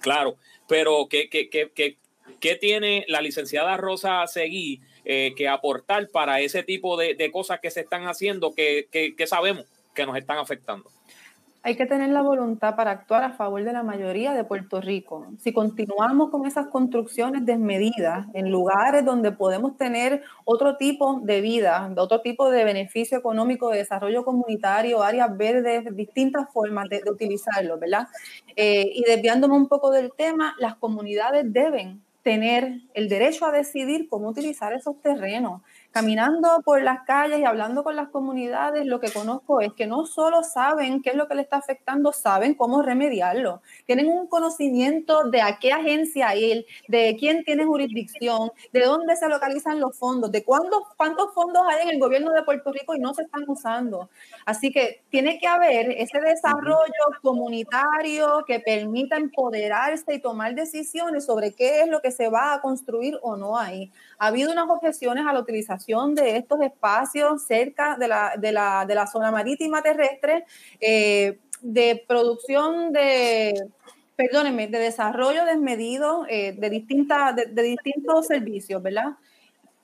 [SPEAKER 6] Claro, pero ¿qué, qué, qué, qué, qué tiene la licenciada Rosa Seguí eh, que aportar para ese tipo de, de cosas que se están haciendo que, que, que sabemos que nos están afectando?
[SPEAKER 10] Hay que tener la voluntad para actuar a favor de la mayoría de Puerto Rico. Si continuamos con esas construcciones desmedidas en lugares donde podemos tener otro tipo de vida, otro tipo de beneficio económico, de desarrollo comunitario, áreas verdes, distintas formas de, de utilizarlo, ¿verdad? Eh, y desviándome un poco del tema, las comunidades deben tener el derecho a decidir cómo utilizar esos terrenos. Caminando por las calles y hablando con las comunidades, lo que conozco es que no solo saben qué es lo que le está afectando, saben cómo remediarlo. Tienen un conocimiento de a qué agencia ir, de quién tiene jurisdicción, de dónde se localizan los fondos, de cuántos, cuántos fondos hay en el gobierno de Puerto Rico y no se están usando. Así que tiene que haber ese desarrollo comunitario que permita empoderarse y tomar decisiones sobre qué es lo que se va a construir o no ahí. Ha habido unas objeciones a la utilización de estos espacios cerca de la, de la, de la zona marítima terrestre eh, de producción de, perdónenme, de desarrollo desmedido eh, de, distintas, de, de distintos servicios, ¿verdad?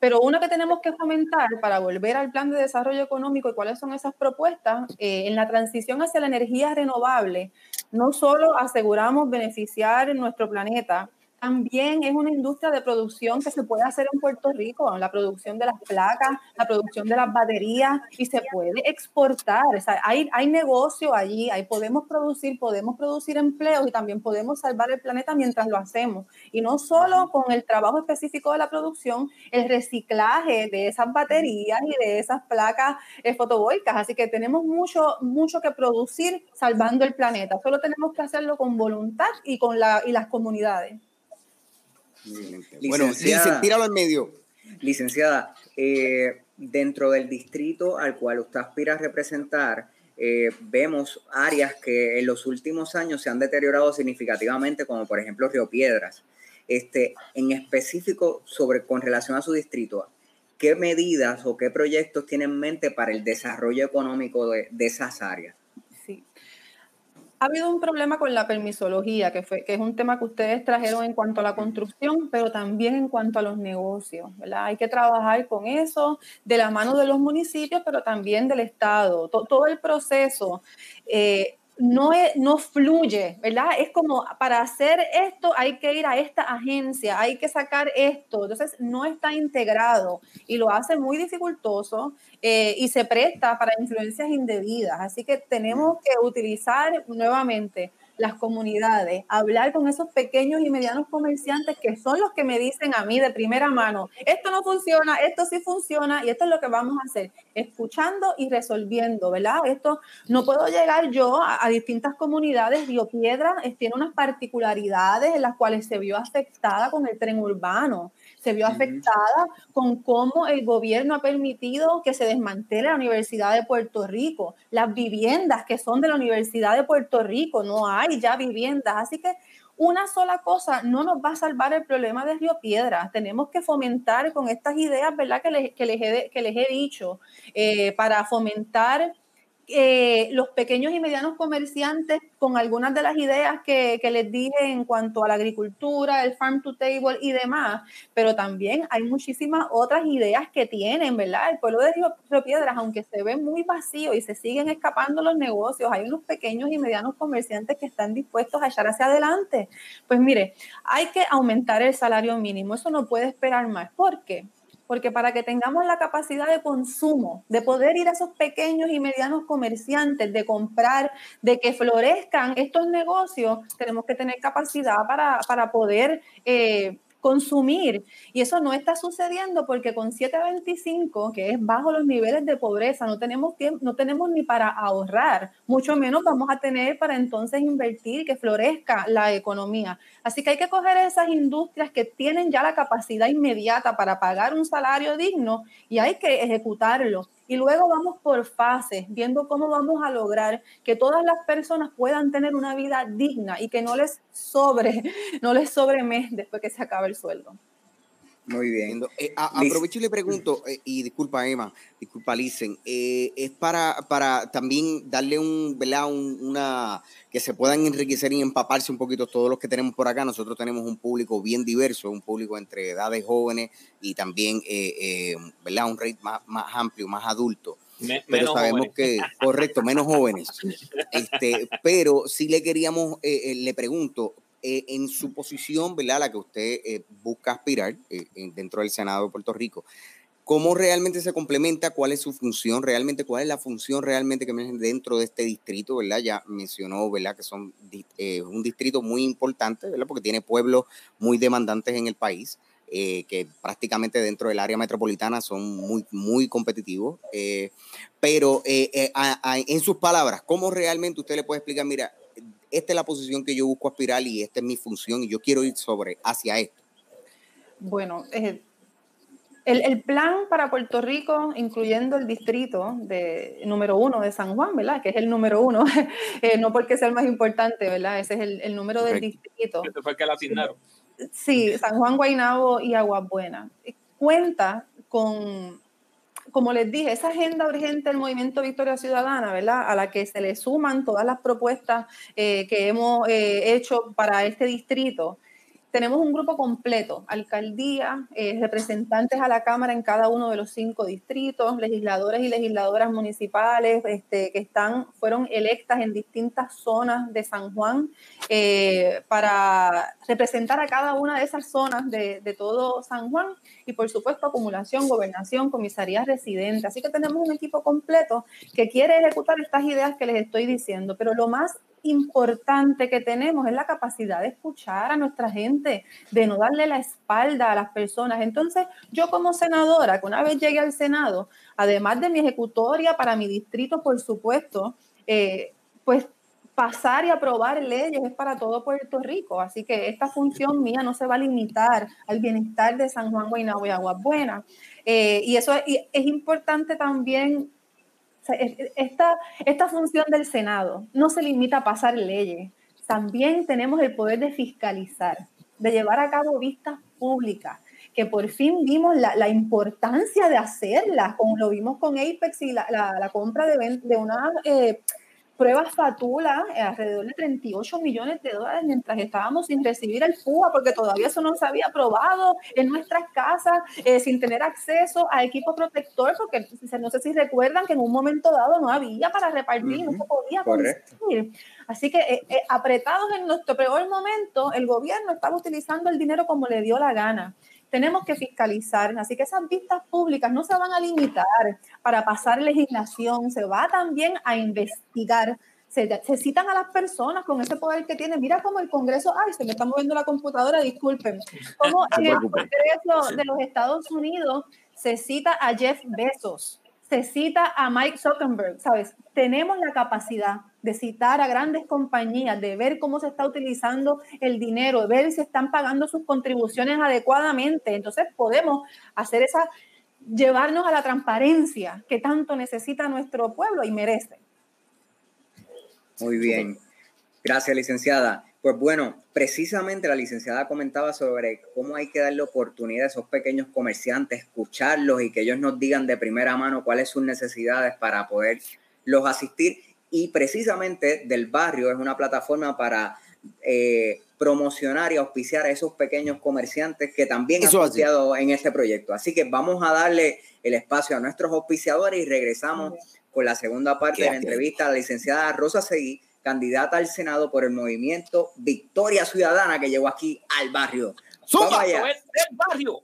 [SPEAKER 10] Pero una que tenemos que fomentar para volver al plan de desarrollo económico y cuáles son esas propuestas, eh, en la transición hacia la energía renovable, no solo aseguramos beneficiar nuestro planeta, también es una industria de producción que se puede hacer en Puerto Rico, la producción de las placas, la producción de las baterías y se puede exportar. O sea, hay, hay negocio allí, ahí podemos producir, podemos producir empleos y también podemos salvar el planeta mientras lo hacemos. Y no solo con el trabajo específico de la producción, el reciclaje de esas baterías y de esas placas eh, fotovoltaicas. Así que tenemos mucho, mucho que producir salvando el planeta. Solo tenemos que hacerlo con voluntad y con la, y las comunidades.
[SPEAKER 2] Bueno, Lice, tíralo al medio.
[SPEAKER 3] Licenciada, eh, dentro del distrito al cual usted aspira a representar, eh, vemos áreas que en los últimos años se han deteriorado significativamente, como por ejemplo Río Piedras. Este, en específico, sobre, con relación a su distrito, ¿qué medidas o qué proyectos tienen en mente para el desarrollo económico de, de esas áreas?
[SPEAKER 10] Ha habido un problema con la permisología, que, fue, que es un tema que ustedes trajeron en cuanto a la construcción, pero también en cuanto a los negocios. ¿verdad? Hay que trabajar con eso de la mano de los municipios, pero también del Estado. To- todo el proceso eh, no, es- no fluye, ¿verdad? Es como para hacer esto hay que ir a esta agencia, hay que sacar esto. Entonces no está integrado y lo hace muy dificultoso eh, y se presta para influencias indebidas. Así que tenemos que utilizar nuevamente las comunidades, hablar con esos pequeños y medianos comerciantes que son los que me dicen a mí de primera mano, esto no funciona, esto sí funciona y esto es lo que vamos a hacer, escuchando y resolviendo, ¿verdad? Esto no puedo llegar yo a, distintas comunidades, Río Piedra eh, tiene unas particularidades en las cuales se vio afectada con el tren urbano se vio afectada con cómo el gobierno ha permitido que se desmantele la Universidad de Puerto Rico, las viviendas que son de la Universidad de Puerto Rico, no hay ya viviendas, así que una sola cosa no nos va a salvar el problema de Río Piedra. Tenemos que fomentar con estas ideas, ¿verdad? Que les, que les, he, que les he dicho, eh, para fomentar eh, los pequeños y medianos comerciantes con algunas de las ideas que, que, les dije en cuanto a la agricultura, el farm to table y demás, pero también hay muchísimas otras ideas que tienen, ¿verdad? El pueblo de Río, Piedras, aunque se ve muy vacío y se siguen escapando los negocios, hay unos pequeños y medianos comerciantes que están dispuestos a echar hacia adelante. Pues mire, hay que aumentar el salario mínimo, eso no puede esperar más. ¿Por qué? Porque para que tengamos la capacidad de consumo, de poder ir a esos pequeños y medianos comerciantes, de comprar, de que florezcan estos negocios, tenemos que tener capacidad para, para poder eh, consumir. Y eso no está sucediendo porque con 725, que es bajo los niveles de pobreza, no tenemos, tiempo, no tenemos ni para ahorrar, mucho menos vamos a tener para entonces invertir, que florezca la economía. Así que hay que coger esas industrias que tienen ya la capacidad inmediata para pagar un salario digno y hay que ejecutarlo. Y luego vamos por fases, viendo cómo vamos a lograr que todas las personas puedan tener una vida digna y que no les sobre, no les sobre mes después que se acabe el sueldo.
[SPEAKER 3] Muy bien.
[SPEAKER 2] Eh, a, aprovecho y le pregunto, eh, y disculpa Emma, disculpa Licen, eh, es para, para también darle un, ¿verdad? Un, una, que se puedan enriquecer y empaparse un poquito todos los que tenemos por acá. Nosotros tenemos un público bien diverso, un público entre edades jóvenes y también, eh, ¿verdad? Un rate más, más amplio, más adulto.
[SPEAKER 6] Me,
[SPEAKER 2] pero sabemos jóvenes. que, correcto, menos jóvenes. Este, pero sí le queríamos, le pregunto, eh, en su posición, ¿verdad? La que usted eh, busca aspirar eh, dentro del Senado de Puerto Rico, ¿cómo realmente se complementa? ¿Cuál es su función realmente? ¿Cuál es la función realmente que dentro de este distrito, ¿verdad? Ya mencionó, ¿verdad? Que son un distrito muy importante, ¿verdad? Porque tiene pueblos muy demandantes en el país. que prácticamente dentro del área metropolitana son muy, muy competitivos. pero en sus palabras, ¿cómo realmente usted le puede explicar, mira, esta es la posición que yo busco aspirar y esta es mi función y yo quiero ir sobre hacia esto?
[SPEAKER 10] Bueno, eh, el, el, plan para Puerto Rico, incluyendo el distrito de número uno de San Juan, ¿verdad? Que es el número uno, eh, no porque sea el más importante, ¿verdad? Ese es el, el número Correcto. del distrito.
[SPEAKER 6] Este fue el que la asignaron.
[SPEAKER 10] Sí, San Juan, Guaynabo y Aguas Buenas. Cuenta con como les dije, esa agenda urgente del movimiento Victoria Ciudadana, ¿verdad? A la que se le suman todas las propuestas eh, que hemos eh, hecho para este distrito. Tenemos un grupo completo, alcaldía, eh, representantes a la Cámara en cada uno de los cinco distritos, legisladores y legisladoras municipales este, que están, fueron electas en distintas zonas de San Juan eh, para representar a cada una de esas zonas de, de, todo San Juan y por supuesto acumulación, gobernación, comisaría residente. Así que tenemos un equipo completo que quiere ejecutar estas ideas que les estoy diciendo, pero lo más importante que tenemos es la capacidad de escuchar a nuestra gente, de no darle la espalda a las personas. Entonces, yo como senadora, que una vez llegué al Senado, además de mi ejecutoria para mi distrito, por supuesto, eh, pues pasar y aprobar leyes es para todo Puerto Rico. Así que esta función mía no se va a limitar al bienestar de San Juan, Guaynabo y Aguas Buenas. Eh, y eso es, y es importante también Esta, esta función del Senado no se limita a pasar leyes, también tenemos el poder de fiscalizar, de llevar a cabo vistas públicas, que por fin vimos la, la importancia de hacerlas, como lo vimos con Apex y la, la- compra de, de unas eh, pruebas Fatula, eh, alrededor de 38 millones de dólares, mientras estábamos sin recibir el FUA, porque todavía eso no se había aprobado en nuestras casas, eh, sin tener acceso a equipo protector, porque no sé si recuerdan que en un momento dado no había para repartir, no se podía
[SPEAKER 3] correcto.
[SPEAKER 10] conseguir. Así que eh, apretados en nuestro peor momento, el gobierno estaba utilizando el dinero como le dio la gana. Tenemos que fiscalizar, así que esas vistas públicas no se van a limitar para pasar legislación, se va también a investigar. Se, se citan a las personas con ese poder que tienen. Mira cómo el Congreso, ay, se me está moviendo la computadora, disculpen. Como en el Congreso de los Estados Unidos se cita a Jeff Bezos, se cita a Mike Zuckerberg, ¿sabes? Tenemos la capacidad de citar a grandes compañías, de ver cómo se está utilizando el dinero, de ver si están pagando sus contribuciones adecuadamente. Entonces podemos hacer esa, llevarnos a la transparencia que tanto necesita nuestro pueblo y merece.
[SPEAKER 3] Muy bien. Gracias, licenciada. Pues bueno, precisamente la licenciada comentaba sobre cómo hay que darle oportunidad a esos pequeños comerciantes, escucharlos y que ellos nos digan de primera mano cuáles son sus necesidades para poderlos asistir. Y precisamente del barrio es una plataforma para eh, promocionar y auspiciar a esos pequeños comerciantes que también han
[SPEAKER 2] Eso así.
[SPEAKER 3] auspiciado en este proyecto. Así que vamos a darle el espacio a nuestros auspiciadores y regresamos con la segunda parte de la entrevista a la licenciada Rosa Seguí, candidata al Senado por el movimiento Victoria Ciudadana que llegó aquí al barrio.
[SPEAKER 6] Del barrio.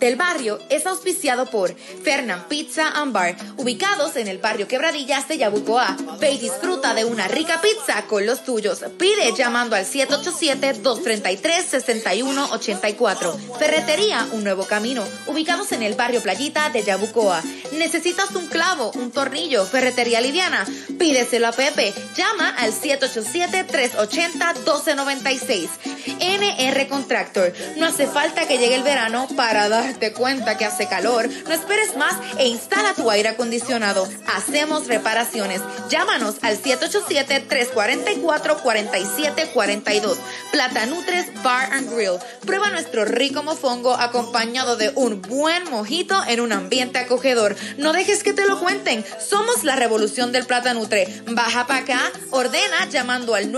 [SPEAKER 9] Del barrio es auspiciado por Fernand Pizza and Bar, ubicados en el barrio Quebradillas de Yabucoa. Ve y disfruta de una rica pizza con los tuyos. Pide llamando al 787-233-6184. Ferretería Un Nuevo Camino, ubicados en el barrio Playita de Yabucoa. ¿Necesitas un clavo, un tornillo, ferretería liviana? Pídeselo a Pepe. Llama al 787-380-1296. NR Contractor. No hace falta que llegue el verano para darte cuenta que hace calor. No esperes más e instala tu aire acondicionado. Hacemos reparaciones. Llámanos al 787-344-4742. Plata Nutres Bar and Grill. Prueba nuestro rico mofongo acompañado de un buen mojito en un ambiente acogedor. No dejes que te lo cuenten. Somos la revolución del Plata Nutre. Baja para acá, ordena llamando al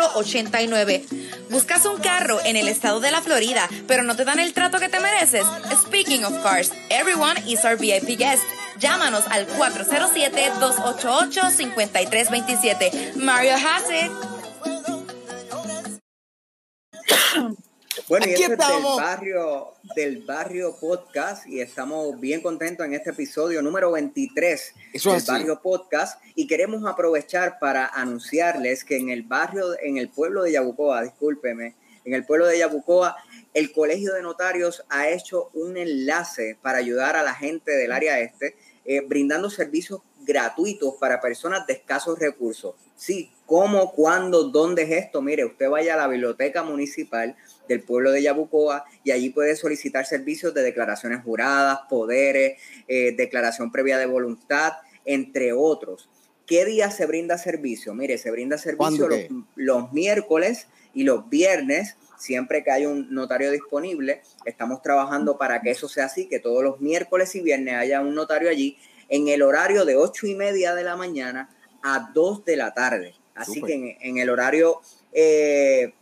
[SPEAKER 9] 939-308-4489. Buscas un carro en el estado de la Florida, pero no te dan el trato que te mereces. Speaking of cars, everyone is our VIP guest. Llámanos al 407-288-5327. Mario Hassett.
[SPEAKER 3] Bueno, y
[SPEAKER 2] Aquí
[SPEAKER 3] este es del barrio, del barrio podcast y estamos bien contentos en este episodio número 23
[SPEAKER 2] Eso
[SPEAKER 3] del
[SPEAKER 2] así.
[SPEAKER 3] barrio podcast y queremos aprovechar para anunciarles que en el barrio, en el pueblo de Yabucoa, discúlpeme, en el pueblo de Yabucoa, el Colegio de Notarios ha hecho un enlace para ayudar a la gente del área este, eh, brindando servicios gratuitos para personas de escasos recursos. Sí, ¿cómo, cuándo, dónde es esto? Mire, usted vaya a la biblioteca municipal del pueblo de Yabucoa y allí puede solicitar servicios de declaraciones juradas, poderes, eh, declaración previa de voluntad, entre otros. ¿Qué día se brinda servicio? Mire, se brinda servicio
[SPEAKER 2] ¿Cuándo
[SPEAKER 3] los, los miércoles y los viernes, siempre que hay un notario disponible. Estamos trabajando para que eso sea así, que todos los miércoles y viernes haya un notario allí en el horario de ocho y media de la mañana a 2 de la tarde. Así que en, en el horario eh,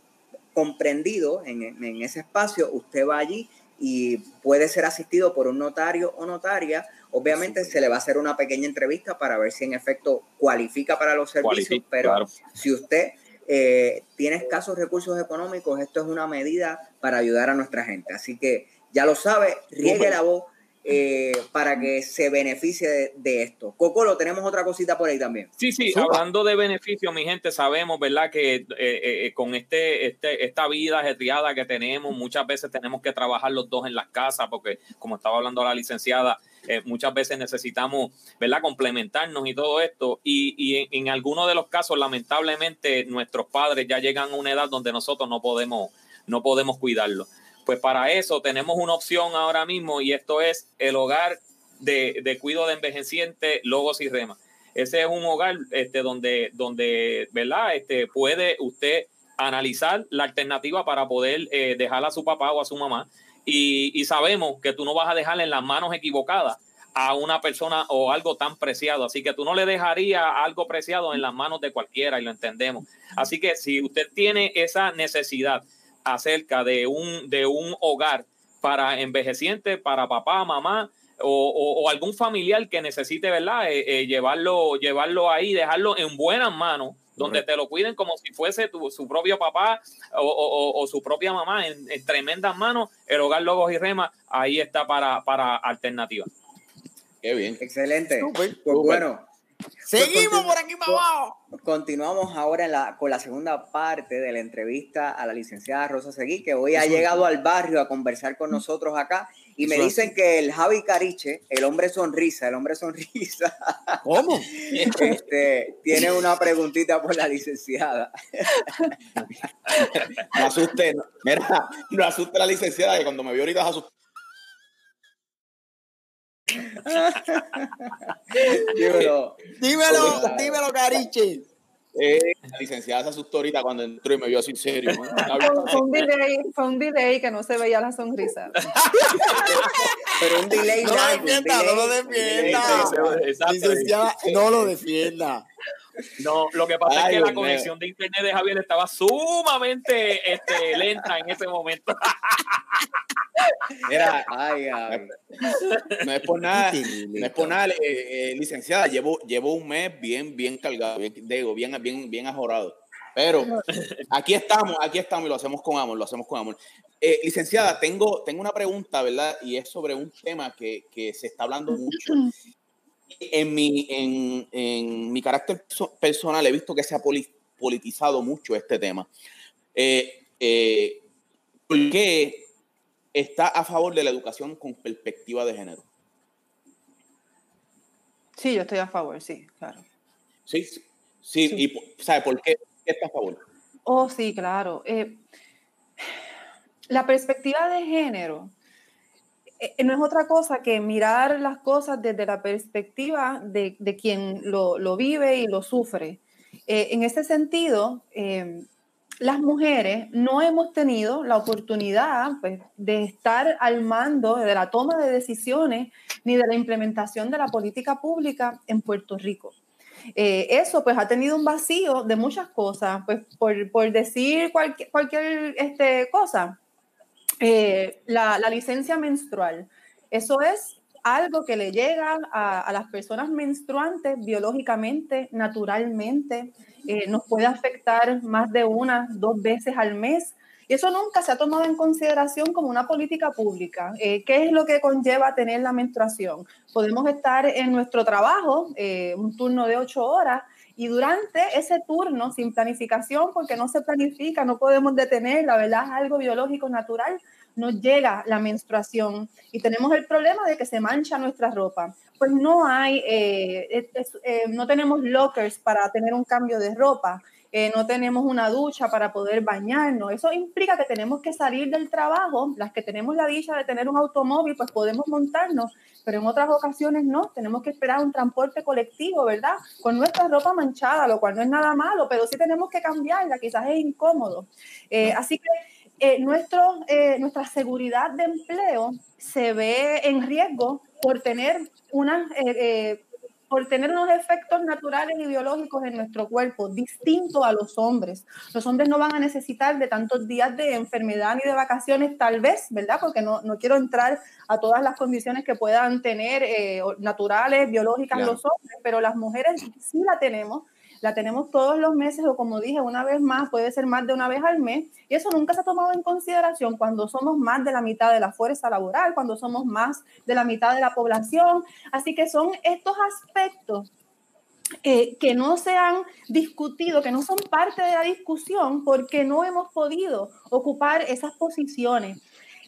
[SPEAKER 3] comprendido, en, en ese espacio, usted va allí y puede ser asistido por un notario o notaria. Obviamente se le va a hacer una pequeña entrevista para ver si en efecto cualifica para los servicios, pero
[SPEAKER 6] claro.
[SPEAKER 3] si usted eh, tiene escasos recursos económicos, esto es una medida para ayudar a nuestra gente. Así que ya lo sabe, riegue
[SPEAKER 6] Súper.
[SPEAKER 3] la voz eh, para que se beneficie de, de esto. Cocolo, tenemos otra cosita por ahí también.
[SPEAKER 6] Sí, sí, hablando de beneficios, mi gente, sabemos, ¿verdad? Que eh, eh, con este, este, esta vida ajetreada que tenemos, muchas veces tenemos que trabajar los dos en las casas, porque como estaba hablando la licenciada, eh, muchas veces necesitamos, ¿verdad? Complementarnos y todo esto. Y, y en, en algunos de los casos, lamentablemente, nuestros padres ya llegan a una edad donde nosotros no podemos, no podemos cuidarlos. Pues para eso tenemos una opción ahora mismo y esto es el hogar de, de cuido de envejecientes, logos y remas. Ese es un hogar este, donde, donde, ¿verdad? Este, puede usted analizar la alternativa para poder eh, dejar a su papá o a su mamá. Y, y sabemos que tú no vas a dejarle en las manos equivocadas a una persona o algo tan preciado. Así que tú no le dejarías algo preciado en las manos de cualquiera y lo entendemos. Así que si usted tiene esa necesidad acerca de un, de un hogar para envejecientes, para papá, mamá, o, o- o algún familiar que necesite, ¿verdad? Eh, eh, llevarlo, llevarlo ahí, dejarlo en buenas manos, donde te lo cuiden como si fuese tu- su propio papá o, o- o- o su propia mamá, en, en tremendas manos. El hogar Logos y Rema, ahí está para, para alternativas.
[SPEAKER 7] Qué bien.
[SPEAKER 3] Excelente.
[SPEAKER 2] Súper,
[SPEAKER 3] Pues bueno.
[SPEAKER 2] Seguimos por aquí para abajo.
[SPEAKER 3] Continuamos ahora la- con la segunda parte de la entrevista a la licenciada Rosa Seguí, que hoy ha llegado al barrio a conversar con nosotros acá. Y me dicen que el Javi Cariche, el hombre sonrisa, el hombre sonrisa,
[SPEAKER 2] ¿Cómo?
[SPEAKER 3] este, tiene una preguntita por la licenciada.
[SPEAKER 7] No asuste, no- mira, no asuste a la licenciada que cuando me vio ahorita se asustó.
[SPEAKER 3] Dímelo.
[SPEAKER 2] Dímelo, dímelo, Cariche.
[SPEAKER 7] Eh, la licenciada se asustó ahorita cuando entró y me vio así serio. ¿no?
[SPEAKER 10] Fue, un delay, fue un delay que no se veía la sonrisa.
[SPEAKER 3] Pero un delay
[SPEAKER 2] No lo
[SPEAKER 3] largo,
[SPEAKER 2] defienda, no lo. Licenciada, no lo defienda.
[SPEAKER 6] No, lo que pasa
[SPEAKER 7] Ay,
[SPEAKER 6] es que la conexión de internet de Javier estaba sumamente este, lenta en ese momento.
[SPEAKER 3] Ay, ay.
[SPEAKER 7] no es por nada, no es por nada, eh, eh, licenciada, llevo, llevo un mes bien, bien cargado, bien, digo, bien, bien, bien ajorado. Pero aquí estamos, aquí estamos y lo hacemos con amor, lo hacemos con amor. Eh, licenciada, tengo, tengo una pregunta, ¿verdad? Y es sobre un tema que, que se está hablando mucho. En mi, en, en mi carácter perso- personal he visto que se ha poli- politizado mucho este tema. Eh, eh, ¿Por qué está a favor de la educación con perspectiva de género?
[SPEAKER 10] Sí, yo estoy a favor, sí, claro.
[SPEAKER 7] Sí, sí, sí, y ¿sabe por qué está a favor?
[SPEAKER 10] Oh, sí, claro. Eh, la perspectiva de género eh, no es otra cosa que mirar las cosas desde la perspectiva de, de quien lo, lo vive y lo sufre. Eh, en ese sentido, eh, las mujeres no hemos tenido la oportunidad pues, de estar al mando de la toma de decisiones ni de la implementación de la política pública en Puerto Rico. Eh, eso pues ha tenido un vacío de muchas cosas, pues por, por decir cualquier, cualquier este, cosa, eh, la, licencia menstrual, eso es algo que le llega a, a las personas menstruantes biológicamente, naturalmente, eh, nos puede afectar más de una, dos veces al mes. Y eso nunca se ha tomado en consideración como una política pública. Eh, ¿Qué es lo que conlleva tener la menstruación? Podemos estar en nuestro trabajo, eh, un turno de ocho horas, y durante ese turno, sin planificación, porque no se planifica, no podemos detener, la verdad es algo biológico natural, nos llega la menstruación y tenemos el problema de que se mancha nuestra ropa. Pues no hay, eh, es- eh, no tenemos lockers para tener un cambio de ropa, eh, no tenemos una ducha para poder bañarnos. Eso implica que tenemos que salir del trabajo, las que tenemos la dicha de tener un automóvil, pues podemos montarnos, pero en otras ocasiones no, tenemos que esperar un transporte colectivo, ¿verdad? Con nuestra ropa manchada, lo cual no es nada malo, pero sí tenemos que cambiarla, quizás es incómodo. Eh, así que eh, nuestro, nuestra seguridad de empleo se ve en riesgo por tener, una, eh, eh, por tener unos efectos naturales y biológicos en nuestro cuerpo distintos a los hombres. Los hombres no van a necesitar de tantos días de enfermedad ni de vacaciones, tal vez, ¿verdad? Porque no, no quiero entrar a todas las condiciones que puedan tener eh, naturales, biológicas
[SPEAKER 2] Claro.
[SPEAKER 10] los hombres, pero las mujeres sí la tenemos la tenemos todos los meses o como dije, una vez más, puede ser más de una vez al mes, y eso nunca se ha tomado en consideración cuando somos más de la mitad de la fuerza laboral, cuando somos más de la mitad de la población. Así que son estos aspectos eh, que no se han discutido, que no son parte de la discusión porque no hemos podido ocupar esas posiciones.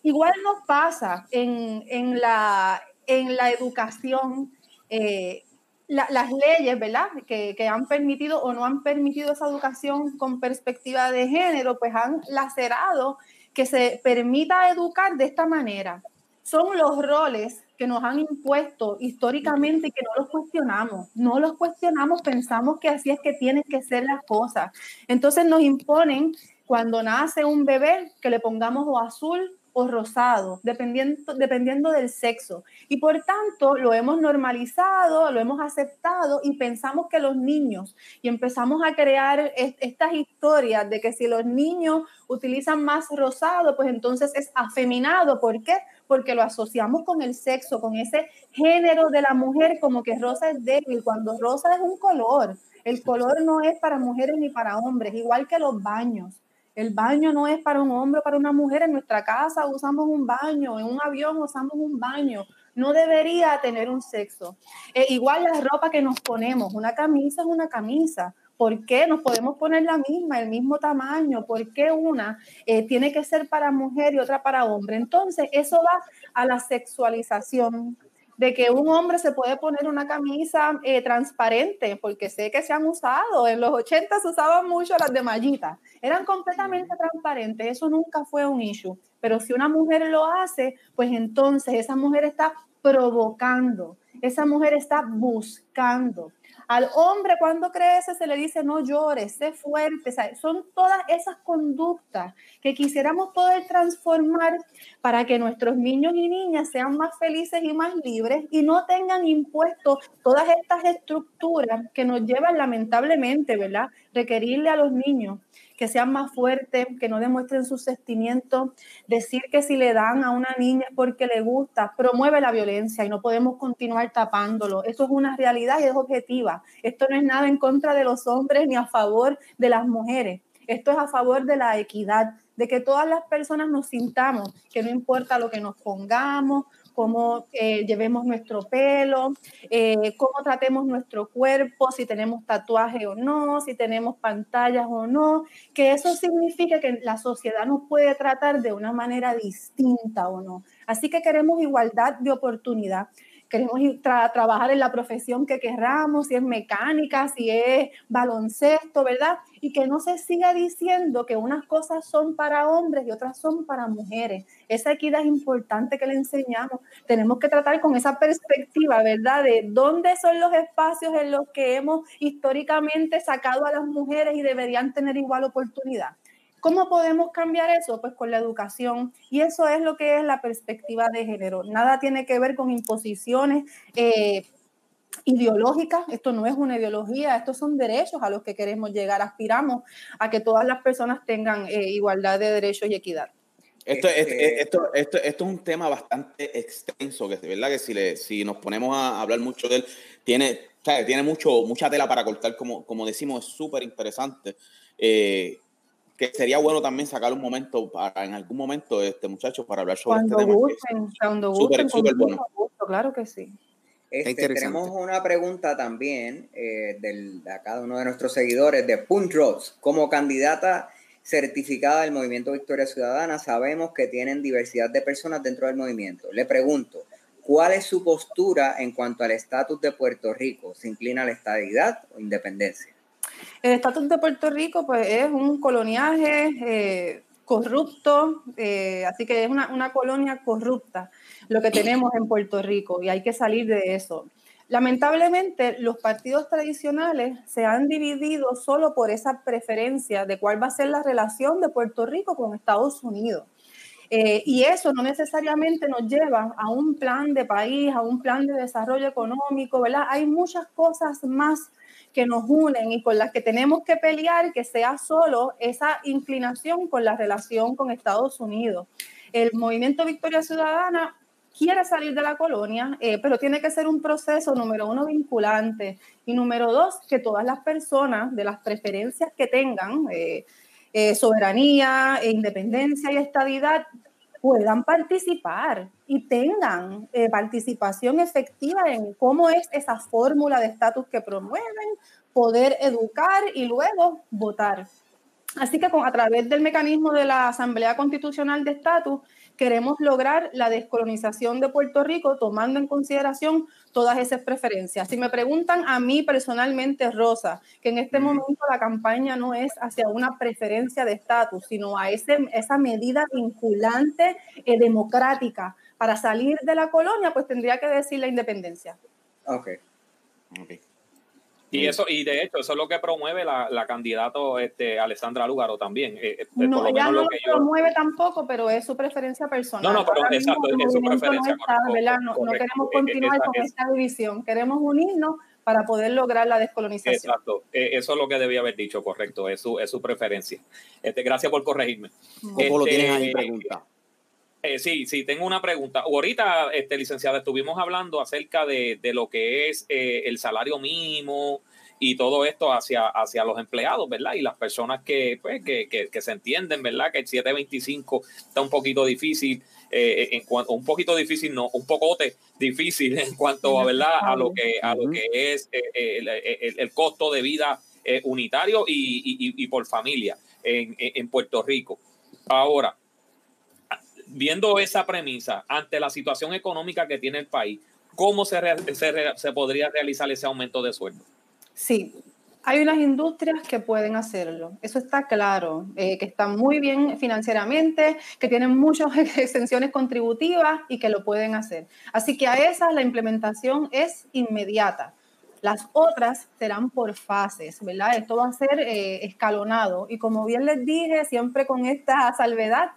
[SPEAKER 10] Igual nos pasa en, en, la, en la educación. eh, la- las leyes, ¿verdad? Que, que han permitido o no han permitido esa educación con perspectiva de género, pues han lacerado que se permita educar de esta manera. Son los roles que nos han impuesto históricamente y que no los cuestionamos. No los cuestionamos, pensamos que así es que tienen que ser las cosas. Entonces nos imponen cuando nace un bebé que le pongamos o azul o rosado, dependiendo, dependiendo del sexo. Y por tanto lo hemos normalizado, lo hemos aceptado y pensamos que los niños, y empezamos a crear est estas historias de que si los niños utilizan más rosado, pues entonces es afeminado. ¿Por qué? Porque lo asociamos con el sexo, con ese género de la mujer, como que rosa es débil, cuando rosa es un color. El color no es para mujeres ni para hombres, igual que los baños. El baño no es para un hombre para una mujer. En nuestra casa usamos un baño, en un avión usamos un baño. No debería tener un sexo. Eh, igual la ropa que nos ponemos, una camisa es una camisa. ¿Por qué nos podemos poner la misma, el mismo tamaño? ¿Por qué una eh, tiene que ser para mujer y otra para hombre? Entonces, eso va a la sexualización de que un hombre se puede poner una camisa eh, transparente, porque sé que se han usado, en los 80 se usaban mucho las de mallita, eran completamente transparentes, eso nunca fue un issue, pero si una mujer lo hace, pues entonces esa mujer está provocando, esa mujer está buscando. Al hombre cuando crece se le dice no llores, sé fuerte. Son todas esas conductas que quisiéramos poder transformar para que nuestros niños y niñas sean más felices y más libres y no tengan impuestos todas estas estructuras que nos llevan lamentablemente, ¿verdad? Requerirle a los niños que sean más fuertes, que no demuestren sus sentimientos, decir que si le dan a una niña es porque le gusta, promueve la violencia y no podemos continuar tapándolo. Eso es una realidad y es objetiva. Esto no es nada en contra de los hombres ni a favor de las mujeres. Esto es a favor de la equidad, de que todas las personas nos sintamos, que no importa lo que nos pongamos, cómo eh, llevemos nuestro pelo, eh, cómo tratemos nuestro cuerpo, si tenemos tatuaje o no, si tenemos pantallas o no, que eso significa que la sociedad nos puede tratar de una manera distinta o no. Así que queremos igualdad de oportunidad queremos tra trabajar en la profesión que querramos, si es mecánica, si es baloncesto, ¿verdad? Y que no se siga diciendo que unas cosas son para hombres y otras son para mujeres. Esa equidad es importante que le enseñamos. Tenemos que tratar con esa perspectiva, ¿verdad? De dónde son los espacios en los que hemos históricamente sacado a las mujeres y deberían tener igual oportunidad. ¿Cómo podemos cambiar eso? Pues con la educación. Y eso es lo que es la perspectiva de género. Nada tiene que ver con imposiciones eh, ideológicas. Esto no es una ideología, estos son derechos a los que queremos llegar. Aspiramos a que todas las personas tengan eh, igualdad de derechos y equidad.
[SPEAKER 7] Esto, este, esto, esto, esto, es un tema bastante extenso, que de verdad que si, le, si nos ponemos a hablar mucho de él, tiene, tiene mucho, mucha tela para cortar, como, como decimos, es súper interesante. Eh, que sería bueno también sacar un momento para en algún momento este muchachos para hablar sobre
[SPEAKER 10] cuando
[SPEAKER 7] este tema.
[SPEAKER 10] Gusten, cuando gusten, super, bueno. gusto, claro que sí.
[SPEAKER 3] Este, tenemos una pregunta también eh, del, de cada uno de nuestros seguidores de Punt Ross. Como candidata certificada del Movimiento Victoria Ciudadana, sabemos que tienen diversidad de personas dentro del movimiento. Le pregunto, ¿cuál es su postura en cuanto al estatus de Puerto Rico? ¿Se inclina a la estabilidad o independencia?
[SPEAKER 10] El estatus de Puerto Rico pues, es un coloniaje eh, corrupto, eh, así que es una, una, colonia corrupta lo que tenemos en Puerto Rico y hay que salir de eso. Lamentablemente, los partidos tradicionales se han dividido solo por esa preferencia de cuál va a ser la relación de Puerto Rico con Estados Unidos. Eh, y eso no necesariamente nos lleva a un plan de país, a un plan de desarrollo económico, ¿verdad? Hay muchas cosas más que nos unen y con las que tenemos que pelear, que sea solo esa inclinación con la relación con Estados Unidos. El movimiento Victoria Ciudadana quiere salir de la colonia, eh, pero tiene que ser un proceso, número uno, vinculante, y número dos, que todas las personas de las preferencias que tengan, eh, eh, soberanía, e independencia y estabilidad, puedan participar y tengan eh, participación efectiva en cómo es esa fórmula de estatus que promueven, poder educar y luego votar. Así que con, a través del mecanismo de la Asamblea Constitucional de Estatus, queremos lograr la descolonización de Puerto Rico tomando en consideración todas esas preferencias. Si me preguntan a mí personalmente, Rosa, que en este momento la campaña no es hacia una preferencia de estatus, sino a ese, esa medida vinculante eh, democrática para salir de la colonia, pues tendría que decir la independencia.
[SPEAKER 3] Ok.
[SPEAKER 6] Y eso, y de hecho, eso es lo que promueve la, la candidato este, Alessandra Lúgaro también. eh, eh, por
[SPEAKER 10] No,
[SPEAKER 6] lo
[SPEAKER 10] ella
[SPEAKER 6] menos
[SPEAKER 10] no
[SPEAKER 6] lo
[SPEAKER 10] lo
[SPEAKER 6] que yo.
[SPEAKER 10] promueve tampoco, pero es su preferencia personal.
[SPEAKER 6] No, no, pero
[SPEAKER 10] Ahora
[SPEAKER 6] exacto, es su preferencia,
[SPEAKER 10] no está,
[SPEAKER 6] correcto,
[SPEAKER 10] ¿verdad? No, queremos
[SPEAKER 6] eh, eh,
[SPEAKER 10] continuar
[SPEAKER 6] esa-
[SPEAKER 10] con
[SPEAKER 6] es-
[SPEAKER 10] esta división, queremos unirnos para poder lograr la descolonización.
[SPEAKER 6] Exacto, eh, eso es lo que debía haber dicho, correcto, es su, es su preferencia. Este, gracias por corregirme.
[SPEAKER 2] Lo
[SPEAKER 6] Este,
[SPEAKER 2] tienes ahí pregunta.
[SPEAKER 6] Eh, sí, sí, tengo una pregunta. Ahorita, este, licenciada, estuvimos hablando acerca de, de lo que es eh, el salario mínimo y todo esto hacia, hacia los empleados, ¿verdad? Y las personas que, pues, que, que, que se entienden, ¿verdad? Que el 725 está un poquito difícil, eh, en cuanto, un poquito difícil, no, un pocote difícil en cuanto a, ¿verdad? A lo que, a lo que es el, el- el costo de vida unitario y, y- y por familia en en Puerto Rico. Ahora, viendo esa premisa, ante la situación económica que tiene el país, ¿cómo se, se, se podría realizar ese aumento de sueldo?
[SPEAKER 10] Sí, hay unas industrias que pueden hacerlo, eso está claro, eh, que están muy bien financieramente, que tienen muchas exenciones contributivas y que lo pueden hacer. Así que a esas la implementación es inmediata. Las otras serán por fases, ¿verdad? Esto va a ser eh, escalonado y como bien les dije, siempre con esta salvedad,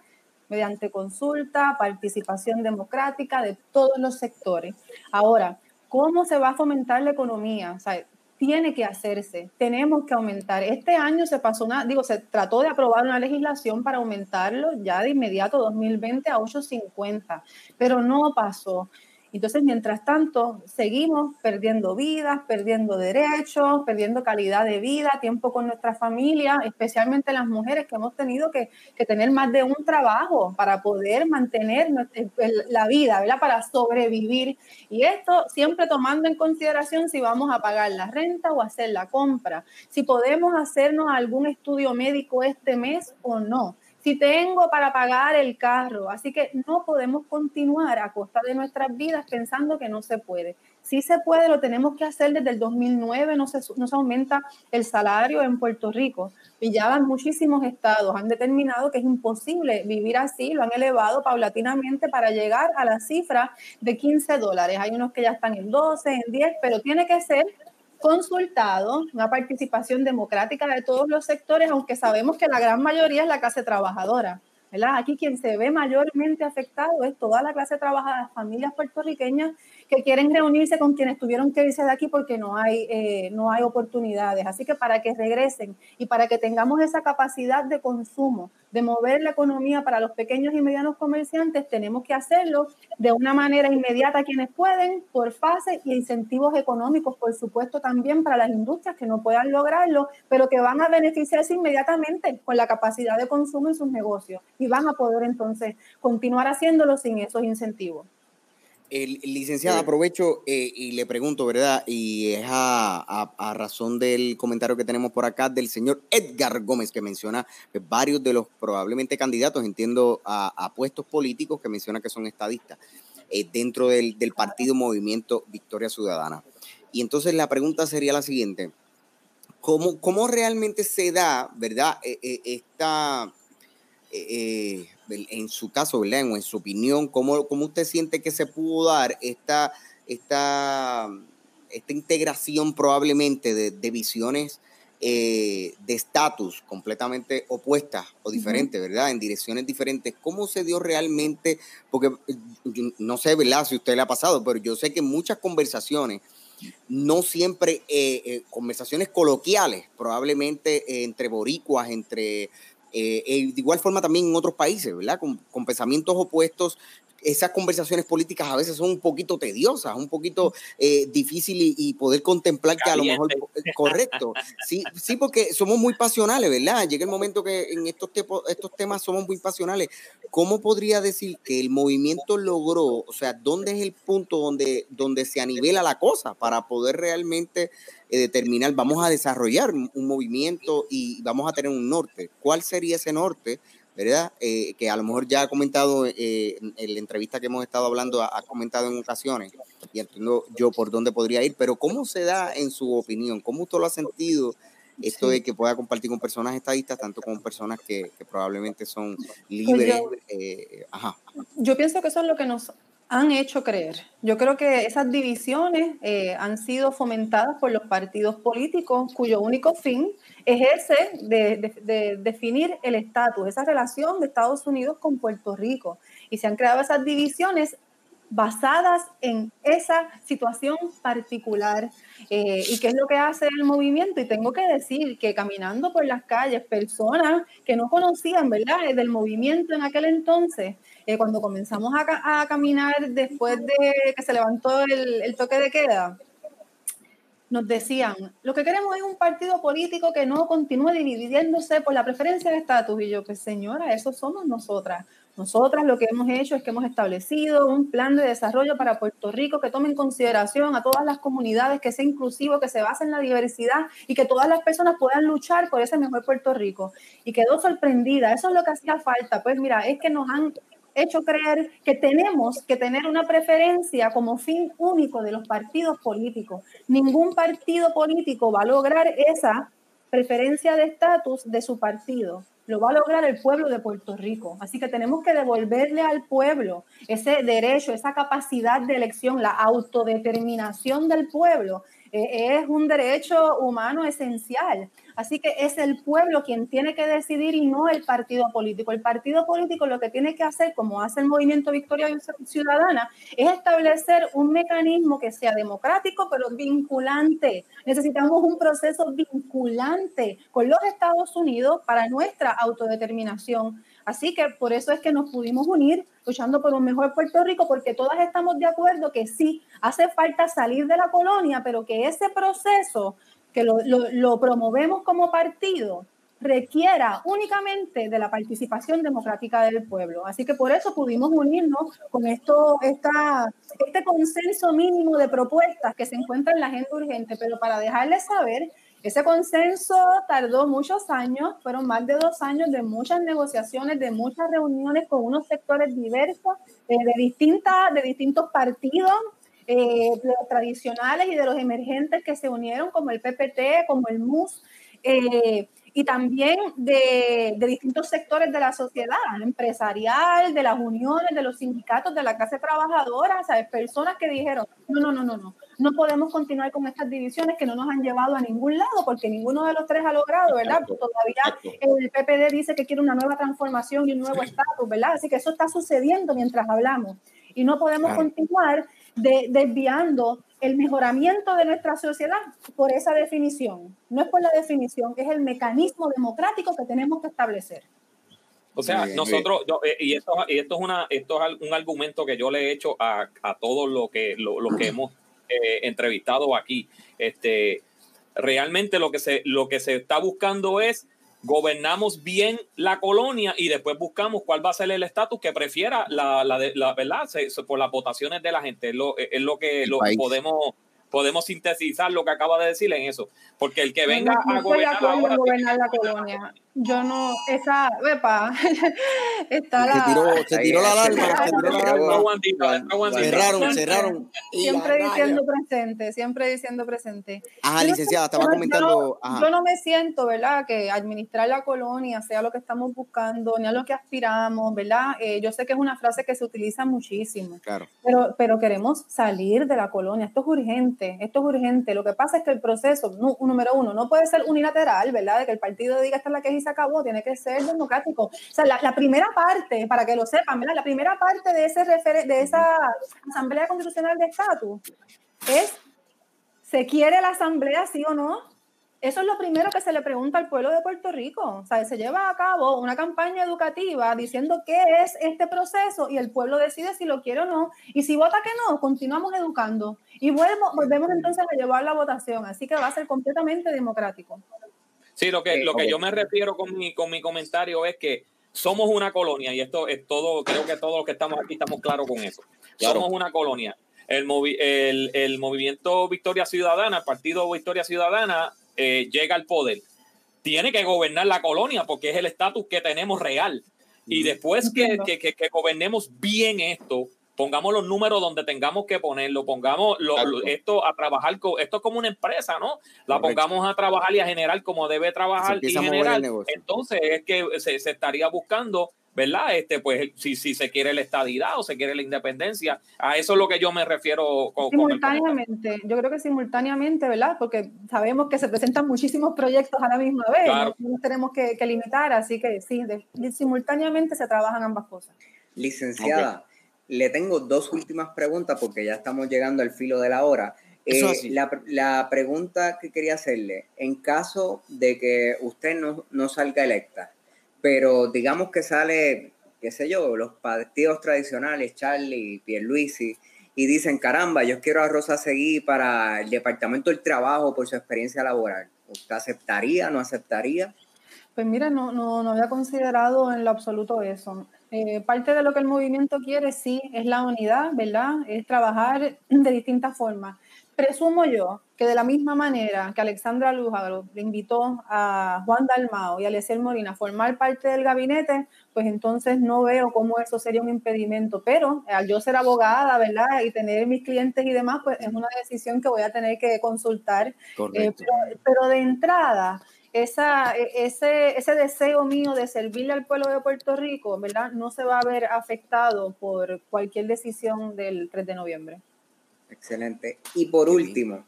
[SPEAKER 10] mediante consulta, participación democrática de todos los sectores. Ahora, ¿cómo se va a fomentar la economía? O sea, tiene que hacerse, tenemos que aumentar. Este año se pasó una, digo, se trató de aprobar una legislación para aumentarlo ya de inmediato 2020 a 8.50, pero no pasó. Entonces, mientras tanto, seguimos perdiendo vidas, perdiendo derechos, perdiendo calidad de vida, tiempo con nuestra familia, especialmente las mujeres que hemos tenido que, que tener más de un trabajo para poder mantener el- la vida, ¿verdad? Para sobrevivir. Y esto siempre tomando en consideración si vamos a pagar la renta o hacer la compra, si podemos hacernos algún estudio médico este mes o no si tengo para pagar el carro. Así que no podemos continuar a costa de nuestras vidas pensando que no se puede. Sí se puede, lo tenemos que hacer desde el 2009, no se, no se aumenta el salario en Puerto Rico. Y ya muchísimos estados, han determinado que es imposible vivir así, lo han elevado paulatinamente para llegar a la cifra de 15 dólares. Hay unos que ya están en 12, en 10, pero tiene que ser consultado, una participación democrática de todos los sectores, aunque sabemos que la gran mayoría es la clase trabajadora. ¿verdad? Aquí quien se ve mayormente afectado es toda la clase trabajadora, las familias puertorriqueñas que quieren reunirse con quienes tuvieron que irse de aquí porque no hay, eh, no hay oportunidades. Así que para que regresen y para que tengamos esa capacidad de consumo, de mover la economía para los pequeños y medianos comerciantes, tenemos que hacerlo de una manera inmediata quienes pueden, por fase y incentivos económicos, por supuesto, también para las industrias que no puedan lograrlo, pero que van a beneficiarse inmediatamente con la capacidad de consumo en sus negocios y van a poder entonces continuar haciéndolo sin esos incentivos.
[SPEAKER 2] El, licenciado, aprovecho eh, y le pregunto, ¿verdad? Y es a, a- a razón del comentario que tenemos por acá del señor Edgar Gómez, que menciona que varios de los probablemente candidatos, entiendo, a, a puestos políticos, que menciona que son estadistas, eh, dentro del, del partido Movimiento Victoria Ciudadana. Y entonces la pregunta sería la siguiente. ¿Cómo, cómo realmente se da, verdad, eh, esta, eh, en su caso, ¿verdad? O en su opinión, ¿cómo, cómo usted siente que se pudo dar esta, esta, esta integración probablemente de, de visiones eh, de estatus completamente opuestas o diferentes, ¿verdad? En direcciones diferentes. ¿Cómo se dio realmente? Porque no sé, ¿verdad? Si usted le ha pasado, pero yo sé que en muchas conversaciones no siempre eh, eh, conversaciones coloquiales, probablemente eh, entre boricuas, entre, eh, eh, de igual forma también en otros países, ¿verdad? Con, con pensamientos opuestos, esas conversaciones políticas a veces son un poquito tediosas, un poquito eh, difícil y, y poder contemplar que a lo mejor, correcto, sí, sí, porque somos muy pasionales, ¿verdad? Llega el momento que en estos, estos temas somos muy pasionales. ¿Cómo podría decir que el movimiento logró, o sea, dónde es el punto donde, donde se anivela la cosa para poder realmente eh, determinar, vamos a desarrollar un movimiento y vamos a tener un norte? ¿Cuál sería ese norte? ¿Verdad? Eh, que a lo mejor ya ha comentado eh, en, la entrevista que hemos estado hablando, ha, ha comentado en ocasiones, y entiendo yo por dónde podría ir, pero ¿cómo se da en su opinión? ¿Cómo usted lo ha sentido? Esto de que pueda compartir con personas estadistas, tanto con personas que, que probablemente son libres.
[SPEAKER 10] yo-
[SPEAKER 2] eh, ajá.
[SPEAKER 10] Yo pienso que eso es lo que nos han hecho creer. Yo creo que esas divisiones eh, han sido fomentadas por los partidos políticos cuyo único fin es ese de, de- de definir el estatus, esa relación de Estados Unidos con Puerto Rico. Y se han creado esas divisiones basadas en esa situación particular. Eh, ¿Y qué es lo que hace el movimiento? Y tengo que decir que caminando por las calles, personas que no conocían, ¿verdad?, del movimiento en aquel entonces, eh, cuando comenzamos a, ca- a caminar después de que se levantó el, el toque de queda, nos decían, lo que queremos es un partido político que no continúe dividiéndose por la preferencia de estatus. Y yo, pues señora, eso somos nosotras. Nosotras lo que hemos hecho es que hemos establecido un plan de desarrollo para Puerto Rico que tome en consideración a todas las comunidades, que sea inclusivo, que se base en la diversidad y que todas las personas puedan luchar por ese mejor Puerto Rico. Y quedó sorprendida, eso es lo que hacía falta. Pues mira, es que nos han hecho creer que tenemos que tener una preferencia como fin único de los partidos políticos. Ningún partido político va a lograr esa preferencia de estatus de su partido. Lo va a lograr el pueblo de Puerto Rico. Así que tenemos que devolverle al pueblo ese derecho, esa capacidad de elección, la autodeterminación del pueblo. Eh, es un derecho humano esencial. Así que es el pueblo quien tiene que decidir y no el partido político. El partido político lo que tiene que hacer, como hace el movimiento Victoria Ciudadana, es establecer un mecanismo que sea democrático pero vinculante. Necesitamos un proceso vinculante con los Estados Unidos para nuestra autodeterminación. Así que por eso es que nos pudimos unir luchando por un mejor Puerto Rico, porque todas estamos de acuerdo que sí, hace falta salir de la colonia, pero que ese proceso que lo, lo- lo promovemos como partido requiera únicamente de la participación democrática del pueblo. Así que por eso pudimos unirnos con esto, esta, este consenso mínimo de propuestas que se encuentra en la agenda urgente, pero para dejarles saber, ese consenso tardó muchos años, fueron más de dos años de muchas negociaciones, de muchas reuniones con unos sectores diversos, eh, de, distintas, de distintos partidos, eh, tradicionales y de los emergentes que se unieron, como el PPT, como el MUS, eh, y también de, de distintos sectores de la sociedad, empresarial, de las uniones, de los sindicatos, de la clase trabajadora, ¿sabes? personas que dijeron, no, no, no, no, no, no podemos continuar con estas divisiones que no nos han llevado a ningún lado, porque ninguno de los tres ha logrado, ¿verdad?
[SPEAKER 7] Exacto,
[SPEAKER 10] Todavía
[SPEAKER 7] exacto.
[SPEAKER 10] el PPD dice que quiere una nueva transformación y un nuevo estatus, ¿verdad? Así que eso está sucediendo mientras hablamos. Y no podemos
[SPEAKER 2] Claro.
[SPEAKER 10] continuar de- desviando el mejoramiento de nuestra sociedad por esa definición. No es por la definición, es el mecanismo democrático que tenemos que establecer.
[SPEAKER 6] O sea,
[SPEAKER 2] bien,
[SPEAKER 6] nosotros, yo, eh, y esto, y esto es una, esto es al- un argumento que yo le he hecho a, a todos los que, lo, los que hemos eh, entrevistado aquí. Este, realmente lo que se, lo que se está buscando es gobernamos bien la colonia y después buscamos cuál va a ser el estatus que prefiera la, la, de- la verdad Se- se- por las votaciones de la gente. Es lo, es lo que lo podemos podemos sintetizar lo que acaba de decir en eso. Porque el que venga
[SPEAKER 10] no, no
[SPEAKER 6] a gobernar ahora
[SPEAKER 10] la colonia. Yo no, esa, vepa, está
[SPEAKER 2] Se
[SPEAKER 10] la...
[SPEAKER 2] tiró, se tiró se tiró la alarma. Cerraron, cerraron.
[SPEAKER 10] Siempre diciendo presente, siempre diciendo presente.
[SPEAKER 2] Ajá,
[SPEAKER 10] Yo no
[SPEAKER 2] licenciada, estaba comentando.
[SPEAKER 10] Yo,
[SPEAKER 2] Ajá.
[SPEAKER 10] yo no me siento, ¿verdad? Que administrar la colonia sea lo que estamos buscando, ni a lo que aspiramos, ¿verdad? Eh, yo sé que es una frase que se utiliza muchísimo,
[SPEAKER 2] Claro.
[SPEAKER 10] pero, pero queremos salir de la colonia. Esto es urgente, esto es urgente. Lo que pasa es que el proceso, número uno, no puede ser unilateral, ¿verdad? De que el partido diga esta es la que y se acabó, tiene que ser democrático. O sea, la, primera parte, para que lo sepan, ¿verdad? La primera parte de, ese referen- de esa Asamblea Constitucional de Estatus es, ¿se quiere la Asamblea, sí o no? Eso es lo primero que se le pregunta al pueblo de Puerto Rico. O sea, se lleva a cabo una campaña educativa diciendo qué es este proceso y el pueblo decide si lo quiere o no. Y si vota que no, continuamos educando. Y vuelvo, volvemos entonces a llevar la votación. Así que va a ser completamente democrático.
[SPEAKER 6] Sí, lo que, lo que yo me refiero con mi, con mi comentario es que somos una colonia y esto es todo, creo que todos los que estamos aquí estamos claros con eso.
[SPEAKER 7] Claro.
[SPEAKER 6] Somos una colonia. El, movi- el, el movimiento Victoria Ciudadana, el partido Victoria Ciudadana, eh, llega al poder. Tiene que gobernar la colonia porque es el estatus que tenemos real. Y después que, que, que- que gobernemos bien esto, pongamos los números donde tengamos que ponerlo, pongamos lo- lo-
[SPEAKER 7] Exacto.
[SPEAKER 6] esto a trabajar, esto es como una empresa, ¿no? La
[SPEAKER 2] Correcto.
[SPEAKER 6] pongamos a trabajar y a generar como debe trabajar y generar. Entonces es que se, se estaría buscando ¿verdad? Este, pues si, si se quiere la estadidad o se quiere la independencia. A eso es lo que yo me refiero con, con el comentario.
[SPEAKER 10] Simultáneamente, yo creo que simultáneamente, ¿verdad? Porque sabemos que se presentan muchísimos proyectos a la misma vez,
[SPEAKER 6] Claro.
[SPEAKER 10] no nos tenemos que, que limitar, así que sí, de- simultáneamente se trabajan ambas cosas.
[SPEAKER 3] Licenciada, le tengo dos últimas preguntas porque ya estamos llegando al filo de la hora.
[SPEAKER 2] Eso
[SPEAKER 3] Eh, la, la pregunta que quería hacerle, en caso de que usted no, no salga electa, pero digamos que sale, qué sé yo, los partidos tradicionales, Charlie, Pierluisi, y dicen, caramba, yo quiero a Rosa Seguí para el Departamento del Trabajo por su experiencia laboral. ¿Usted aceptaría, no aceptaría?
[SPEAKER 10] Pues mira, no, no, no había considerado en lo absoluto eso. Eh, parte de lo que el movimiento quiere, sí, es la unidad, ¿verdad? Es trabajar de distintas formas. Presumo yo que de la misma manera que Alexandra Lújaro le invitó a Juan Dalmao y a Leciel Molina a formar parte del gabinete, pues entonces no veo cómo eso sería un impedimento. Pero al yo ser abogada, ¿verdad? Y tener mis clientes y demás, pues es una decisión que voy a tener que consultar eh, pero de entrada, esa, e- ese, ese deseo mío de servirle al pueblo de Puerto Rico, ¿verdad? No se va a ver afectado por cualquier decisión del 3 de noviembre.
[SPEAKER 3] Excelente. Y por último,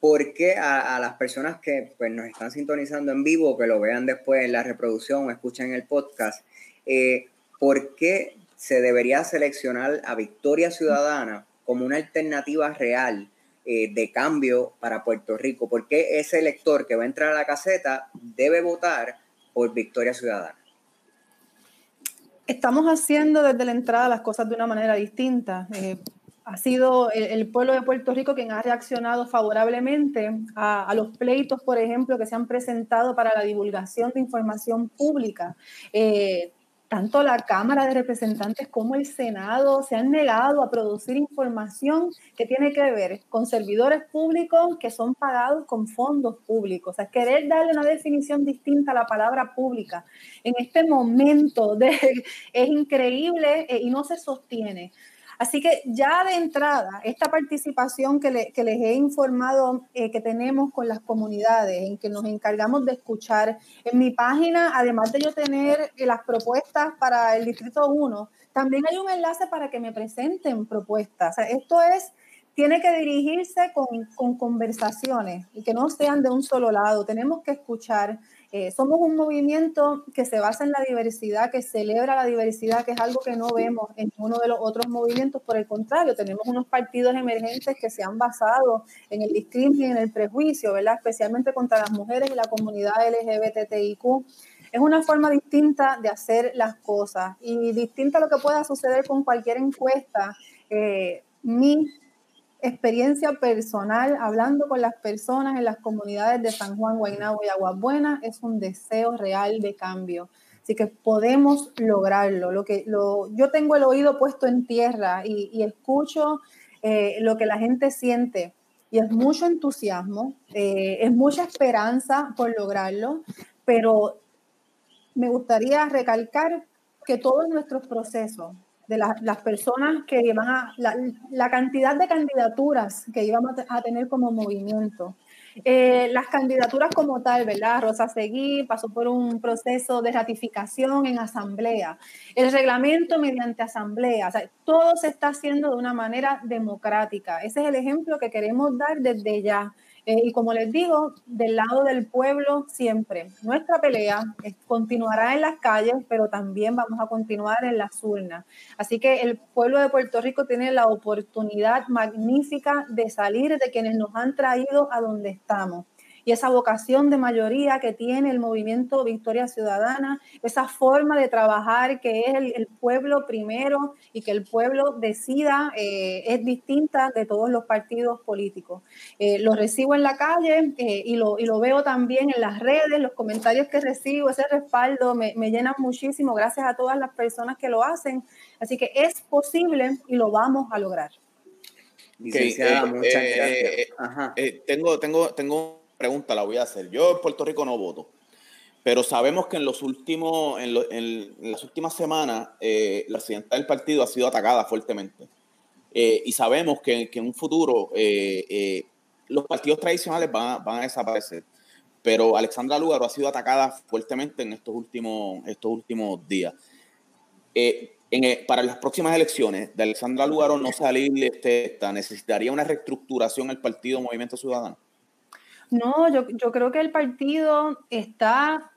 [SPEAKER 3] ¿por qué a, a las personas que pues, nos están sintonizando en vivo, que lo vean después en la reproducción o escuchen el podcast, eh, ¿por qué se debería seleccionar a Victoria Ciudadana como una alternativa real eh, de cambio para Puerto Rico? ¿Por qué ese elector que va a entrar a la caseta debe votar por Victoria Ciudadana?
[SPEAKER 10] Estamos haciendo desde la entrada las cosas de una manera distinta. Eh, ha sido el, pueblo de Puerto Rico quien ha reaccionado favorablemente a, a los pleitos, por ejemplo, que se han presentado para la divulgación de información pública. Eh, tanto la Cámara de Representantes como el Senado se han negado a producir información que tiene que ver con servidores públicos que son pagados con fondos públicos. O querer darle una definición distinta a la palabra pública en este momento de, es increíble eh, y no se sostiene. Así que ya de entrada, esta participación que, le- que les he informado eh, que tenemos con las comunidades, en que nos encargamos de escuchar, en mi página, además de yo tener eh, las propuestas para el Distrito 1, también hay un enlace para que me presenten propuestas. Esto es, tiene que dirigirse con, con conversaciones y que no sean de un solo lado. Tenemos que escuchar. Eh, somos un movimiento que se basa en la diversidad, que celebra la diversidad, que es algo que no vemos en uno de los otros movimientos. Por el contrario, tenemos unos partidos emergentes que se han basado en el discrimen y en el prejuicio, ¿verdad? Especialmente contra las mujeres y la comunidad LGBTIQ. Es una forma distinta de hacer las cosas y distinta a lo que pueda suceder con cualquier encuesta. Eh, mi experiencia personal hablando con las personas en las comunidades de San Juan, Guaynabo y Aguas Buenas es un deseo real de cambio. Así que podemos lograrlo. Lo que, lo, yo tengo el oído puesto en tierra y, y escucho eh, lo que la gente siente y es mucho entusiasmo, eh, es mucha esperanza por lograrlo, pero me gustaría recalcar que todos nuestros procesos, de la- las personas que iban a, la, la cantidad de candidaturas que íbamos a te- a tener como movimiento, eh, las candidaturas como tal, ¿verdad? Rosa Seguí pasó por un proceso de ratificación en asamblea, el reglamento mediante asamblea, todo se está haciendo de una manera democrática. Ese es el ejemplo que queremos dar desde ya. Eh, y como les digo, del lado del pueblo siempre. Nuestra pelea es- continuará en las calles, pero también vamos a continuar en las urnas. Así que el pueblo de Puerto Rico tiene la oportunidad magnífica de salir de quienes nos han traído a donde estamos. Y esa vocación de mayoría que tiene el movimiento Victoria Ciudadana, esa forma de trabajar que es el, el pueblo primero y que el pueblo decida, eh, es distinta de todos los partidos políticos. Eh, lo recibo en la calle eh, y, lo, y lo veo también en las redes, los comentarios que recibo, ese respaldo me, me llenan muchísimo gracias a todas las personas que lo hacen. Así que es posible y lo vamos a lograr.
[SPEAKER 3] Licenciada,
[SPEAKER 7] eh,
[SPEAKER 3] muchas
[SPEAKER 7] eh,
[SPEAKER 3] gracias.
[SPEAKER 7] eh,
[SPEAKER 3] Ajá.
[SPEAKER 7] Eh, tengo, tengo, tengo pregunta, la voy a hacer. Yo en Puerto Rico no voto, pero sabemos que en los últimos, en, las últimas semanas, eh, la presidenta del partido ha sido atacada fuertemente. Eh, y sabemos que, en un futuro eh, eh, los partidos tradicionales van a, desaparecer. Pero Alexandra Lugaro ha sido atacada fuertemente en estos últimos, estos últimos días. eh, para las próximas elecciones, de Alexandra Lugaro no salir, este, necesitaría una reestructuración el partido Movimiento Ciudadano.
[SPEAKER 10] No, yo, yo creo que el partido está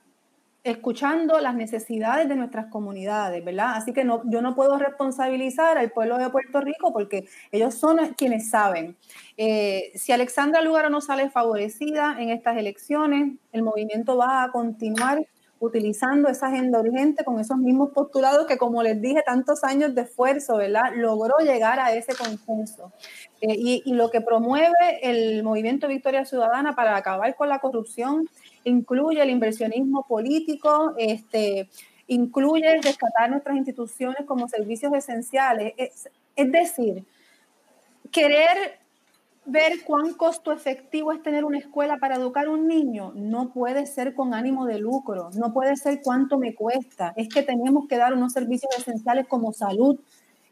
[SPEAKER 10] escuchando las necesidades de nuestras comunidades, ¿verdad? Así que no, yo no puedo responsabilizar al pueblo de Puerto Rico porque ellos son quienes saben. Eh, si Alexandra Lugaro no sale favorecida en estas elecciones, el movimiento va a continuar utilizando esa agenda urgente con esos mismos postulados que, como les dije, tantos años de esfuerzo, ¿verdad? Logró llegar a ese consenso. Eh, y, lo que promueve el movimiento Victoria Ciudadana para acabar con la corrupción incluye el inversionismo político, este, incluye rescatar nuestras instituciones como servicios esenciales. Es, es decir, querer ver cuán costo efectivo es tener una escuela para educar a un niño no puede ser con ánimo de lucro, no puede ser cuánto me cuesta, es que tenemos que dar unos servicios esenciales como salud.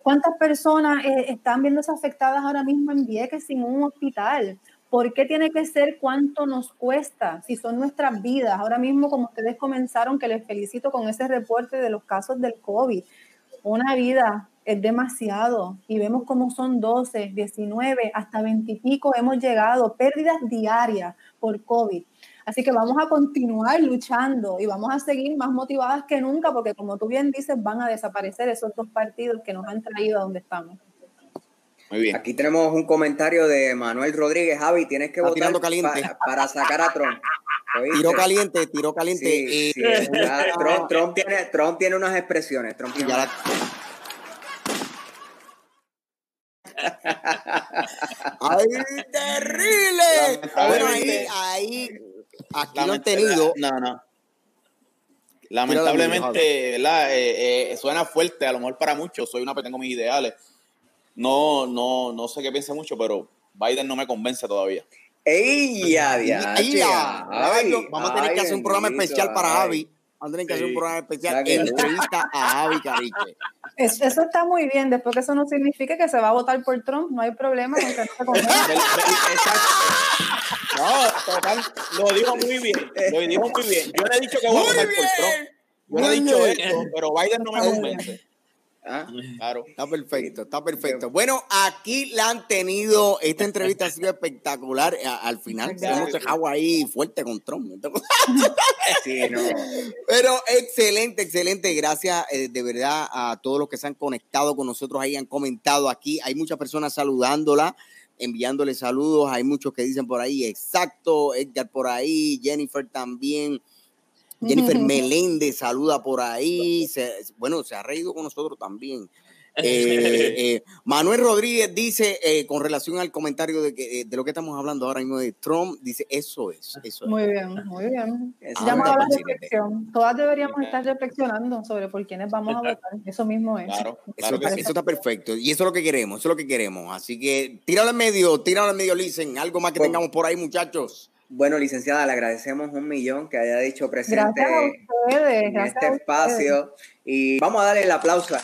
[SPEAKER 10] ¿Cuántas personas eh, están viéndose afectadas ahora mismo en Vieques sin un hospital? ¿Por qué tiene que ser cuánto nos cuesta si son nuestras vidas? Ahora mismo, como ustedes comenzaron, que les felicito con ese reporte de los casos del COVID, una vida es demasiado y vemos cómo son 12, 19, hasta 20 y pico hemos llegado, pérdidas diarias por COVID. Así que vamos a continuar luchando y vamos a seguir más motivadas que nunca porque como tú bien dices, van a desaparecer esos dos partidos que nos han traído a donde estamos.
[SPEAKER 3] Muy bien. Aquí tenemos un comentario de Manuel Rodríguez. Javi, tienes que
[SPEAKER 2] Está
[SPEAKER 3] votar
[SPEAKER 2] caliente.
[SPEAKER 3] pa- para sacar a Trump. ¿Oíste?
[SPEAKER 2] Tiro caliente, tiro caliente.
[SPEAKER 3] Sí,
[SPEAKER 2] eh,
[SPEAKER 3] sí, ya Trump, Trump tiene, Trump tiene unas expresiones. Trump tiene
[SPEAKER 2] ya
[SPEAKER 3] unas-
[SPEAKER 2] la- ¡Ay, terrible! Bueno, ahí, ahí, aquí lo han tenido.
[SPEAKER 7] No, no. Lamentablemente, ¿verdad? Eh, eh, suena fuerte, a lo mejor para muchos. Soy una que tengo mis ideales. No, no, no sé qué piensa mucho, pero Biden no me convence todavía.
[SPEAKER 3] ¡Ey, ya, ya,
[SPEAKER 2] vamos a tener que hacer un programa especial para. Javi. Vamos a tener que hacer un programa especial
[SPEAKER 3] que-
[SPEAKER 2] entrevista a Javi Cariche.
[SPEAKER 10] Es- eso está muy bien, después que eso no significa que se va a votar por Trump, no hay problema con que no se.
[SPEAKER 7] No, total, lo dijo muy bien. Lo dijo muy bien. Yo no he dicho que voy a votar por. Trump. Yo no he dicho eso, pero Biden no me convence.
[SPEAKER 3] ¿Ah?
[SPEAKER 7] Claro.
[SPEAKER 2] Está perfecto, está perfecto. Bueno, aquí la han tenido, esta entrevista ha sido espectacular. A- Al final se hemos dejado ahí fuerte con Trump.
[SPEAKER 3] Sí, no.
[SPEAKER 2] Pero excelente, excelente. Gracias eh, de verdad a todos los que se han conectado con nosotros ahí, han comentado aquí. Hay muchas personas saludándola, enviándole saludos. Hay muchos que dicen por ahí, exacto. Edgar por ahí, Jennifer también. Jennifer Meléndez saluda por ahí. Se- bueno, se ha reído con nosotros también. Eh, eh, Manuel Rodríguez dice, eh, con relación al comentario de, que, eh, de lo que estamos hablando ahora mismo de Trump, dice, eso es, eso es.
[SPEAKER 10] Muy bien, muy bien.
[SPEAKER 3] Eso
[SPEAKER 10] Llamado a la reflexión. Todas deberíamos estar reflexionando sobre por quiénes vamos a votar. Eso mismo es.
[SPEAKER 7] Claro,
[SPEAKER 2] Eso,
[SPEAKER 7] claro sí.
[SPEAKER 2] eso está perfecto. Y eso es lo que queremos, eso es lo que queremos. Así que tíralo en medio, tíralo en medio, Listen. Algo más que
[SPEAKER 3] Pues-
[SPEAKER 2] tengamos por ahí, muchachos.
[SPEAKER 3] Bueno, licenciada, le agradecemos un millón que haya dicho presente
[SPEAKER 10] Gracias a ustedes.
[SPEAKER 3] en
[SPEAKER 10] gracias
[SPEAKER 3] este
[SPEAKER 10] a
[SPEAKER 3] espacio. Y vamos a darle el aplauso.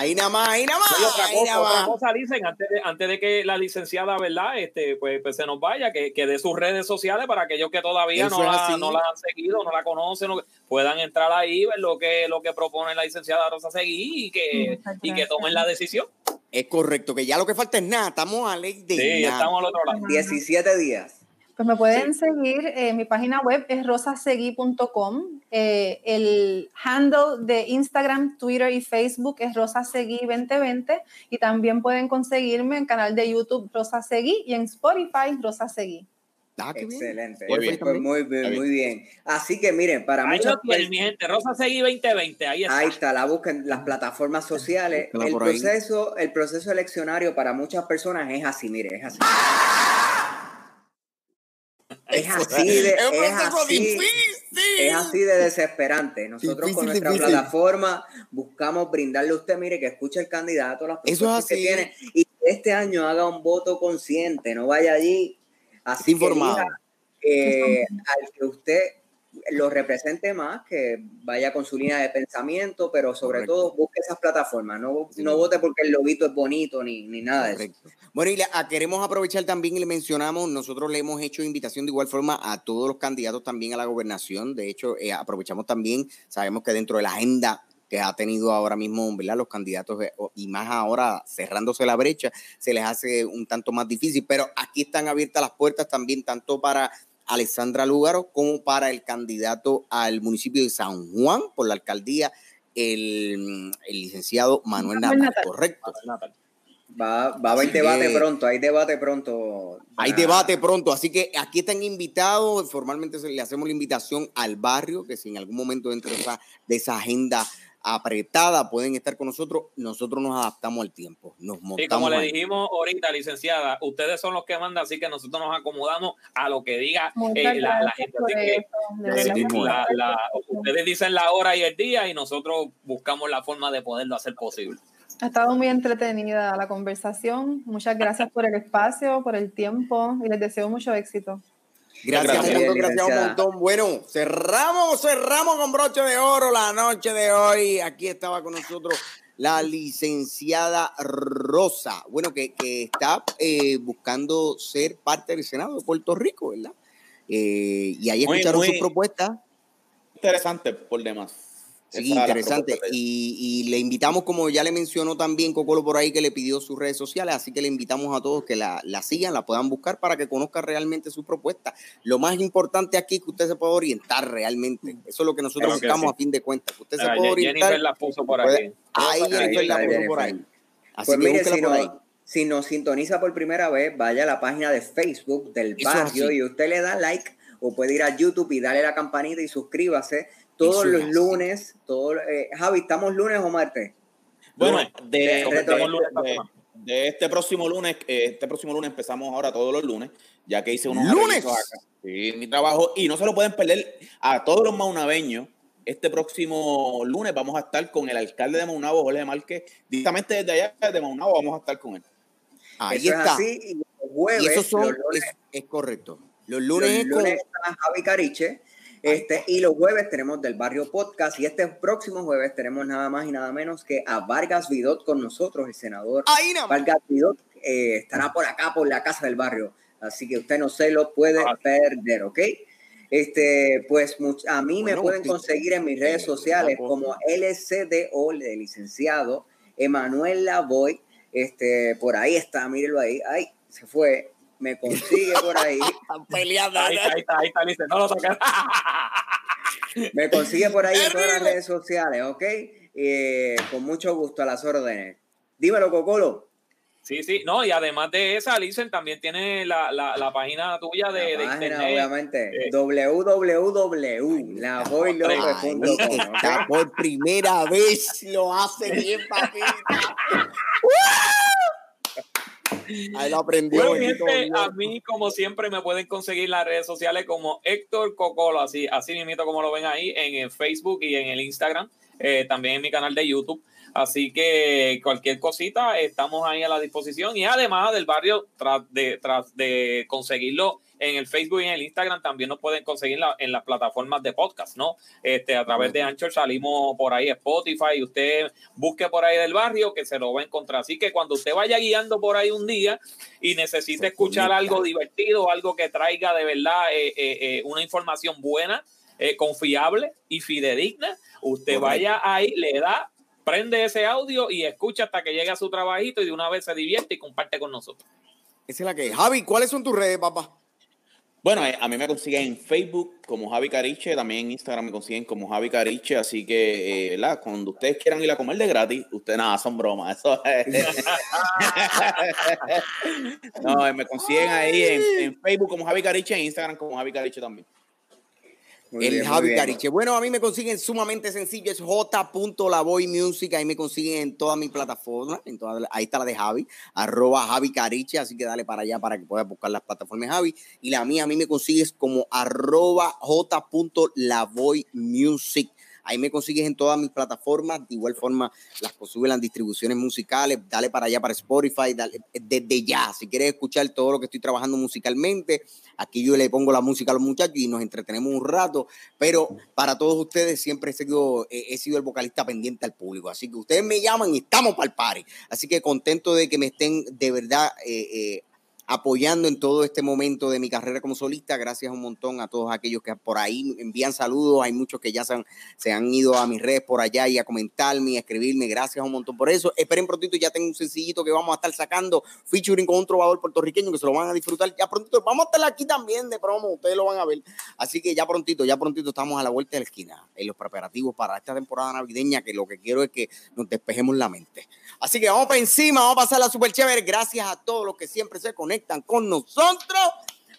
[SPEAKER 2] Ahí nada más, ahí nada más.
[SPEAKER 6] Oye, otra
[SPEAKER 2] ahí
[SPEAKER 6] cosa,
[SPEAKER 2] nada
[SPEAKER 6] otra cosa dicen, antes de, antes de que la licenciada, ¿verdad? Este, pues, pues se nos vaya, que, que dé sus redes sociales para aquellos que todavía
[SPEAKER 2] Eso
[SPEAKER 6] no la, no la han seguido, no la conocen, no- puedan entrar ahí, ver lo que, lo que propone la licenciada Rosa Seguí y que, y que tomen la decisión.
[SPEAKER 2] Es correcto, que ya lo que falta es nada. Estamos a ley de
[SPEAKER 6] Sí,
[SPEAKER 2] nada.
[SPEAKER 6] estamos al otro lado.
[SPEAKER 3] 17 días.
[SPEAKER 10] Pues me pueden seguir, eh, mi página web es rosasegui.com, eh, el handle de Instagram, Twitter y Facebook es rosasegui2020 y también pueden conseguirme en canal de YouTube Rosa Seguí y en Spotify Rosa Seguí.
[SPEAKER 2] Ah.
[SPEAKER 3] Excelente.
[SPEAKER 7] Muy bien.
[SPEAKER 3] Pues muy bien, muy bien. Así que miren, para
[SPEAKER 6] Ahí
[SPEAKER 3] muchas personas-
[SPEAKER 6] mi gente. Rosa Seguí 2020, ahí está.
[SPEAKER 3] Ahí está, la buscan en las plataformas sociales. El proceso, el proceso eleccionario para muchas personas es así, mire, es así. Es así de,
[SPEAKER 2] Es un
[SPEAKER 3] es
[SPEAKER 2] proceso
[SPEAKER 3] así,
[SPEAKER 2] difícil.
[SPEAKER 3] es así de desesperante. Nosotros
[SPEAKER 2] Difícil,
[SPEAKER 3] con nuestra
[SPEAKER 2] difícil.
[SPEAKER 3] plataforma buscamos brindarle a usted, mire, que escuche el candidato, las propuestas que tiene y que este año haga un voto consciente, no vaya allí así que
[SPEAKER 2] Informado.
[SPEAKER 3] eh, al que usted lo represente más, que vaya con su línea de pensamiento, pero sobre
[SPEAKER 2] Correcto.
[SPEAKER 3] todo busque esas plataformas, no,
[SPEAKER 2] Sí.
[SPEAKER 3] no vote porque el loguito es bonito ni, ni nada de eso.
[SPEAKER 2] Correcto. Bueno, y le- ah, queremos aprovechar también y le mencionamos, nosotros le hemos hecho invitación de igual forma a todos los candidatos también a la gobernación. De hecho, eh, aprovechamos también, sabemos que dentro de la agenda que ha tenido ahora mismo, ¿verdad? Los candidatos, eh, y más ahora cerrándose la brecha, se les hace un tanto más difícil, pero aquí están abiertas las puertas también, tanto para Alexandra Lúgaro como para el candidato al municipio de San Juan por la alcaldía, el, el licenciado Manuel
[SPEAKER 10] Manuel
[SPEAKER 2] Natal,
[SPEAKER 10] Natal.
[SPEAKER 2] correcto.
[SPEAKER 3] Va, va a haber
[SPEAKER 2] Así
[SPEAKER 3] debate
[SPEAKER 2] que-
[SPEAKER 3] pronto, hay debate pronto.
[SPEAKER 2] Hay debate pronto, así que aquí están invitados, formalmente se le hacemos la invitación al barrio, que si en algún momento dentro de esa, de esa agenda apretada pueden estar con nosotros, nosotros nos adaptamos al tiempo, nos
[SPEAKER 6] Y como
[SPEAKER 2] montamos
[SPEAKER 6] le dijimos ahorita, licenciada, ustedes son los que mandan, así que nosotros nos acomodamos a lo que diga eh, la, gente. Así que, la- la- ustedes dicen la hora y el día y nosotros buscamos la forma de poderlo hacer posible.
[SPEAKER 10] Ha estado muy entretenida la conversación. Muchas gracias por el espacio, por el tiempo y les deseo mucho éxito.
[SPEAKER 2] Gracias,
[SPEAKER 7] Gracias,
[SPEAKER 2] un montón, gracias un montón. Bueno, cerramos, cerramos con broche de oro la noche de hoy. Aquí estaba con nosotros la licenciada Rosa, bueno, que, que está eh, buscando ser parte del Senado de Puerto Rico, ¿verdad? Eh, y ahí
[SPEAKER 7] Muy,
[SPEAKER 2] escucharon
[SPEAKER 7] muy-
[SPEAKER 2] sus propuestas.
[SPEAKER 7] Interesante por demás.
[SPEAKER 2] Sí, interesante. Y, y le invitamos, como ya le mencionó también Cocolo por ahí, que le pidió sus redes sociales, así que le invitamos a todos que la, la sigan, la puedan buscar para que conozcan realmente su propuesta. Lo más importante aquí es que usted se pueda orientar realmente. Eso es lo que nosotros
[SPEAKER 6] Claro que
[SPEAKER 2] buscamos
[SPEAKER 6] sí.
[SPEAKER 2] a fin de cuentas. Que usted se
[SPEAKER 6] Ah,
[SPEAKER 2] pueda
[SPEAKER 6] Jennifer
[SPEAKER 2] orientar.
[SPEAKER 6] la puso por
[SPEAKER 2] puede-
[SPEAKER 6] aquí.
[SPEAKER 2] Ahí
[SPEAKER 3] Ahí
[SPEAKER 2] Jennifer la puso por ahí.
[SPEAKER 3] Jennifer.
[SPEAKER 2] Así
[SPEAKER 3] Pues
[SPEAKER 2] que
[SPEAKER 3] mire, si,
[SPEAKER 2] por
[SPEAKER 3] no-
[SPEAKER 2] ahí.
[SPEAKER 3] si nos sintoniza por primera vez, vaya a la página de Facebook del
[SPEAKER 2] Eso
[SPEAKER 3] barrio y usted le da like o puede ir a YouTube y darle la campanita y suscríbase todos los lunes. Todo, eh, Javi, ¿estamos lunes o martes?
[SPEAKER 7] Bueno,
[SPEAKER 6] Lunes.
[SPEAKER 7] de, de- de- de- este próximo lunes, eh, este próximo lunes empezamos ahora todos los lunes, ya que hice unos
[SPEAKER 2] ¿Lunes?
[SPEAKER 7] acá. Sí, mi trabajo, y no se lo pueden perder a todos los maunabeños. Este próximo lunes vamos a estar con el alcalde de Maunabo, Jorge Márquez, directamente desde allá, de Maunabo, vamos a estar con él.
[SPEAKER 2] Ahí
[SPEAKER 3] Eso
[SPEAKER 2] está.
[SPEAKER 3] es así. Y los jueves,
[SPEAKER 2] y esos son,
[SPEAKER 3] los lunes,
[SPEAKER 2] es, es correcto. Los
[SPEAKER 3] los
[SPEAKER 2] lunes es con-
[SPEAKER 3] lunes está Javi Cariche. Este, y los jueves tenemos del barrio podcast. Y este próximo jueves tenemos nada más y nada menos que a Vargas Vidot con nosotros, el senador
[SPEAKER 2] Ahí más.
[SPEAKER 3] Vargas Vidot eh, estará por acá, por la casa del barrio. Así que usted no se lo puede
[SPEAKER 6] Ah.
[SPEAKER 3] perder, ¿ok? Este, pues much- a mí me
[SPEAKER 2] Bueno,
[SPEAKER 3] pueden
[SPEAKER 2] sí.
[SPEAKER 3] conseguir en mis redes sociales como LCDO de licenciado Emanuel Lavoy. Este, por ahí está, mírenlo ahí. Ay, se fue. Me consigue por ahí.
[SPEAKER 2] Están peleando.
[SPEAKER 6] Ahí está, ahí está, ahí está, dice, no lo saques.
[SPEAKER 3] Me consigue por ahí en todas las redes sociales, ¿ok? Eh, con mucho gusto a las órdenes. Dímelo, Cocolo.
[SPEAKER 6] Sí, sí, no, y además de esa, Listen también tiene la, la, la página tuya de,
[SPEAKER 3] La
[SPEAKER 6] de
[SPEAKER 3] página,
[SPEAKER 6] internet.
[SPEAKER 3] obviamente,
[SPEAKER 6] Eh.
[SPEAKER 3] www.lavoylopez.com.
[SPEAKER 2] Por primera vez lo hace bien, papita. Ahí lo aprendió.
[SPEAKER 6] Bueno, gente, a mí, como siempre, me pueden conseguir las redes sociales como Héctor Cocolo, así, así mismo como lo ven ahí, en el Facebook y en el Instagram, eh, también en mi canal de YouTube. Así que cualquier cosita, estamos ahí a la disposición. Y además del barrio, tras de, tras de conseguirlo en el Facebook y en el Instagram, también nos pueden conseguir la- en las plataformas de podcast, ¿no? Este, a través de Anchor salimos por ahí, Spotify, y usted busque por ahí del barrio que se lo va a encontrar. Así que cuando usted vaya guiando por ahí un día y necesite escuchar algo divertido, algo que traiga de verdad eh, eh, eh, una información buena, confiable y fidedigna, usted
[SPEAKER 2] Correcto.
[SPEAKER 6] vaya ahí, le da, prende ese audio y escucha hasta que llegue a su trabajito y de una vez se divierte y comparte con nosotros.
[SPEAKER 2] Esa es la que es. Javi, ¿cuáles son tus redes, papá?
[SPEAKER 7] Bueno, eh, a mí me consiguen en Facebook como Javi Cariche, también en Instagram me consiguen como Javi Cariche, así que, eh. Cuando ustedes quieran ir a comer de gratis, ustedes nada, son bromas. No, eh, me consiguen ahí en, en Facebook como Javi Cariche, en Instagram como Javi Cariche también.
[SPEAKER 3] Muy
[SPEAKER 2] el
[SPEAKER 3] bien,
[SPEAKER 2] Javi. Cariche. Bueno, a mí me consiguen sumamente sencillo, es j.lavoy music, ahí me consiguen en todas mis plataformas, en todas, ahí está la de Javi, arroba Javi Cariche, así que dale para allá para que puedas buscar las plataformas Javi. Y la mía, a mí me consigues como arroba j.lavoy music. Ahí me consigues en todas mis plataformas. De igual forma, las consigo en las distribuciones musicales. Dale para allá para Spotify. Dale, desde ya, si quieres escuchar todo lo que estoy trabajando musicalmente, aquí yo le pongo la música a los muchachos y nos entretenemos un rato. Pero para todos ustedes siempre he sido, he sido el vocalista pendiente al público. Así que ustedes me llaman y estamos para el party. Así que contento de que me estén de verdad eh, eh, apoyando en todo este momento de mi carrera como solista. Gracias un montón a todos aquellos que por ahí envían saludos. Hay muchos que ya se han, ido a mis redes por allá y a comentarme y a escribirme. Gracias un montón por eso. Esperen prontito, ya tengo un sencillito que vamos a estar sacando, featuring con un trovador puertorriqueño que se lo van a disfrutar. Ya prontito, vamos a estar aquí también de promo, ustedes lo van a ver. Así que ya prontito, ya prontito estamos a la vuelta de la esquina en los preparativos para esta temporada navideña, que lo que quiero es que nos despejemos la mente. Así que vamos para encima, vamos a pasar la super chévere. Gracias a todos los que siempre se conectan con nosotros,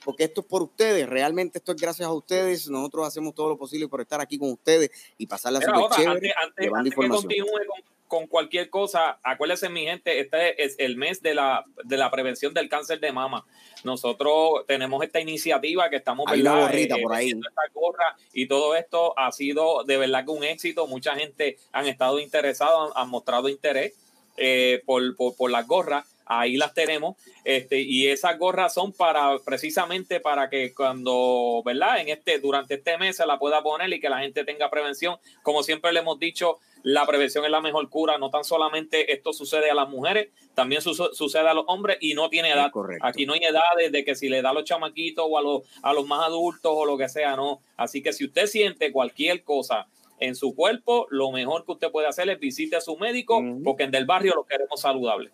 [SPEAKER 2] porque esto es por ustedes, realmente esto es gracias a ustedes. Nosotros hacemos todo lo posible por estar aquí con ustedes y pasar la
[SPEAKER 6] Mira,
[SPEAKER 2] super
[SPEAKER 6] ahora,
[SPEAKER 2] chévere.
[SPEAKER 6] antes, antes- que continúe con, con cualquier cosa, acuérdense, mi gente, este es el mes de la, de la prevención del cáncer de mama. Nosotros tenemos esta iniciativa que estamos
[SPEAKER 2] Hay una
[SPEAKER 6] ¿verdad?
[SPEAKER 2] gorrita
[SPEAKER 6] Eh,
[SPEAKER 2] por ahí.
[SPEAKER 6] esta gorra y todo esto ha sido de verdad que un éxito. Mucha gente han estado interesados, han, han mostrado interés eh, por, por, por las gorras. Ahí las tenemos. Este, y esas gorras son para precisamente para que cuando, ¿verdad? En este, durante este mes se la pueda poner y que la gente tenga prevención. Como siempre le hemos dicho, la prevención es la mejor cura. No tan solamente esto sucede a las mujeres, también su- sucede a los hombres y no tiene edad.
[SPEAKER 2] correcto.
[SPEAKER 6] Aquí no hay edades de que si le da a los chamaquitos o a los, a los más adultos o lo que sea, no. Así que si usted siente cualquier cosa en su cuerpo, lo mejor que usted puede hacer es visite a su médico, porque en del barrio lo queremos saludable.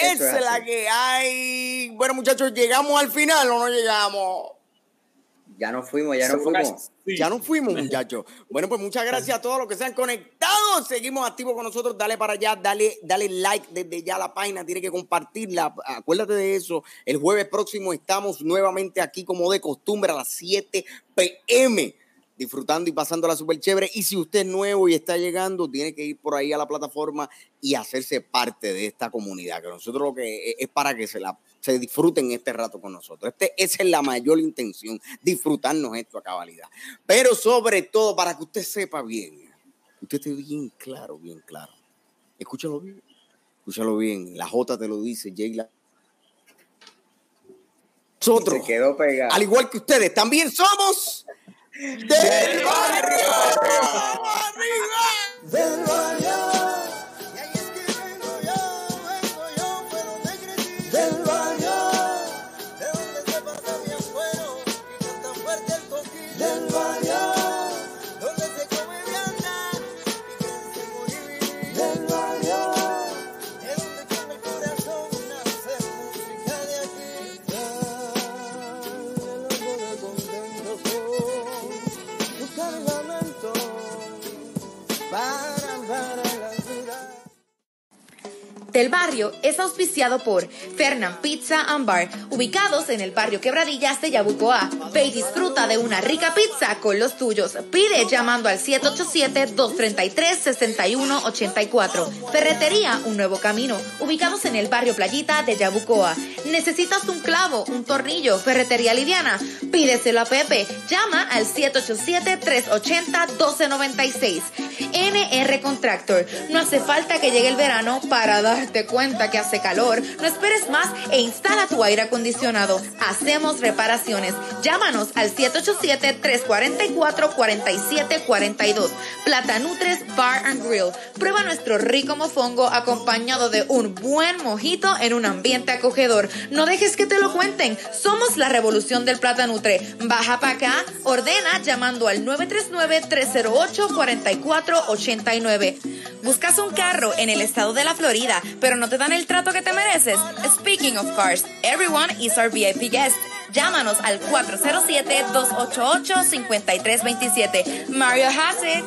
[SPEAKER 2] Esa es la que hay. Bueno, muchachos, ¿llegamos al final o no llegamos?
[SPEAKER 3] Ya nos fuimos, ya nos fuimos.
[SPEAKER 2] Ya nos fuimos, muchachos. Bueno, pues muchas gracias a todos los que se han conectado. Seguimos activos con nosotros. Dale para allá, dale, dale like desde ya a la página. Tiene que compartirla. Acuérdate de eso. El jueves próximo estamos nuevamente aquí, como de costumbre, a las 7 p.m. Disfrutando y pasándola súper chévere. Y si usted es nuevo y está llegando, tiene que ir por ahí a la plataforma y hacerse parte de esta comunidad. Que nosotros lo que es, es para que se la se disfruten este rato con nosotros. Este, esa es la mayor intención, disfrutarnos esto a cabalidad. Pero sobre todo, para que usted sepa bien, usted esté bien claro, bien claro. Escúchalo bien, escúchalo bien. La J te lo dice, Jay. la- Nosotros,
[SPEAKER 3] Se quedó pegado.
[SPEAKER 2] al igual que ustedes, también somos del barrio.
[SPEAKER 5] Del barrio.
[SPEAKER 9] Del barrio es auspiciado por Fernand Pizza and Bar, ubicados en el barrio Quebradillas de Yabucoa. Ve y disfruta de una rica pizza con los tuyos. Pide llamando al 787-233-6184. Ferretería Un Nuevo Camino, ubicados en el barrio Playita de Yabucoa. ¿Necesitas un clavo, un tornillo, ferretería liviana? Pídeselo a Pepe. Llama al 787-380-1296. NR Contractor. No hace falta que llegue el verano para darte cuenta que hace calor. No esperes más e instala tu aire acondicionado. Hacemos reparaciones. Llámanos al 787-344-4742. Platanutres Bar and Grill. Prueba nuestro rico mofongo acompañado de un buen mojito en un ambiente acogedor. No dejes que te lo cuenten. Somos la revolución del Platanutre. Baja para acá, ordena llamando al 939-308-4489. Buscas un carro en el estado de la Florida, pero no te dan el trato que te mereces. Speaking of cars, everyone is our VIP guest. Llámanos al 407-288-5327. Mario Hasse.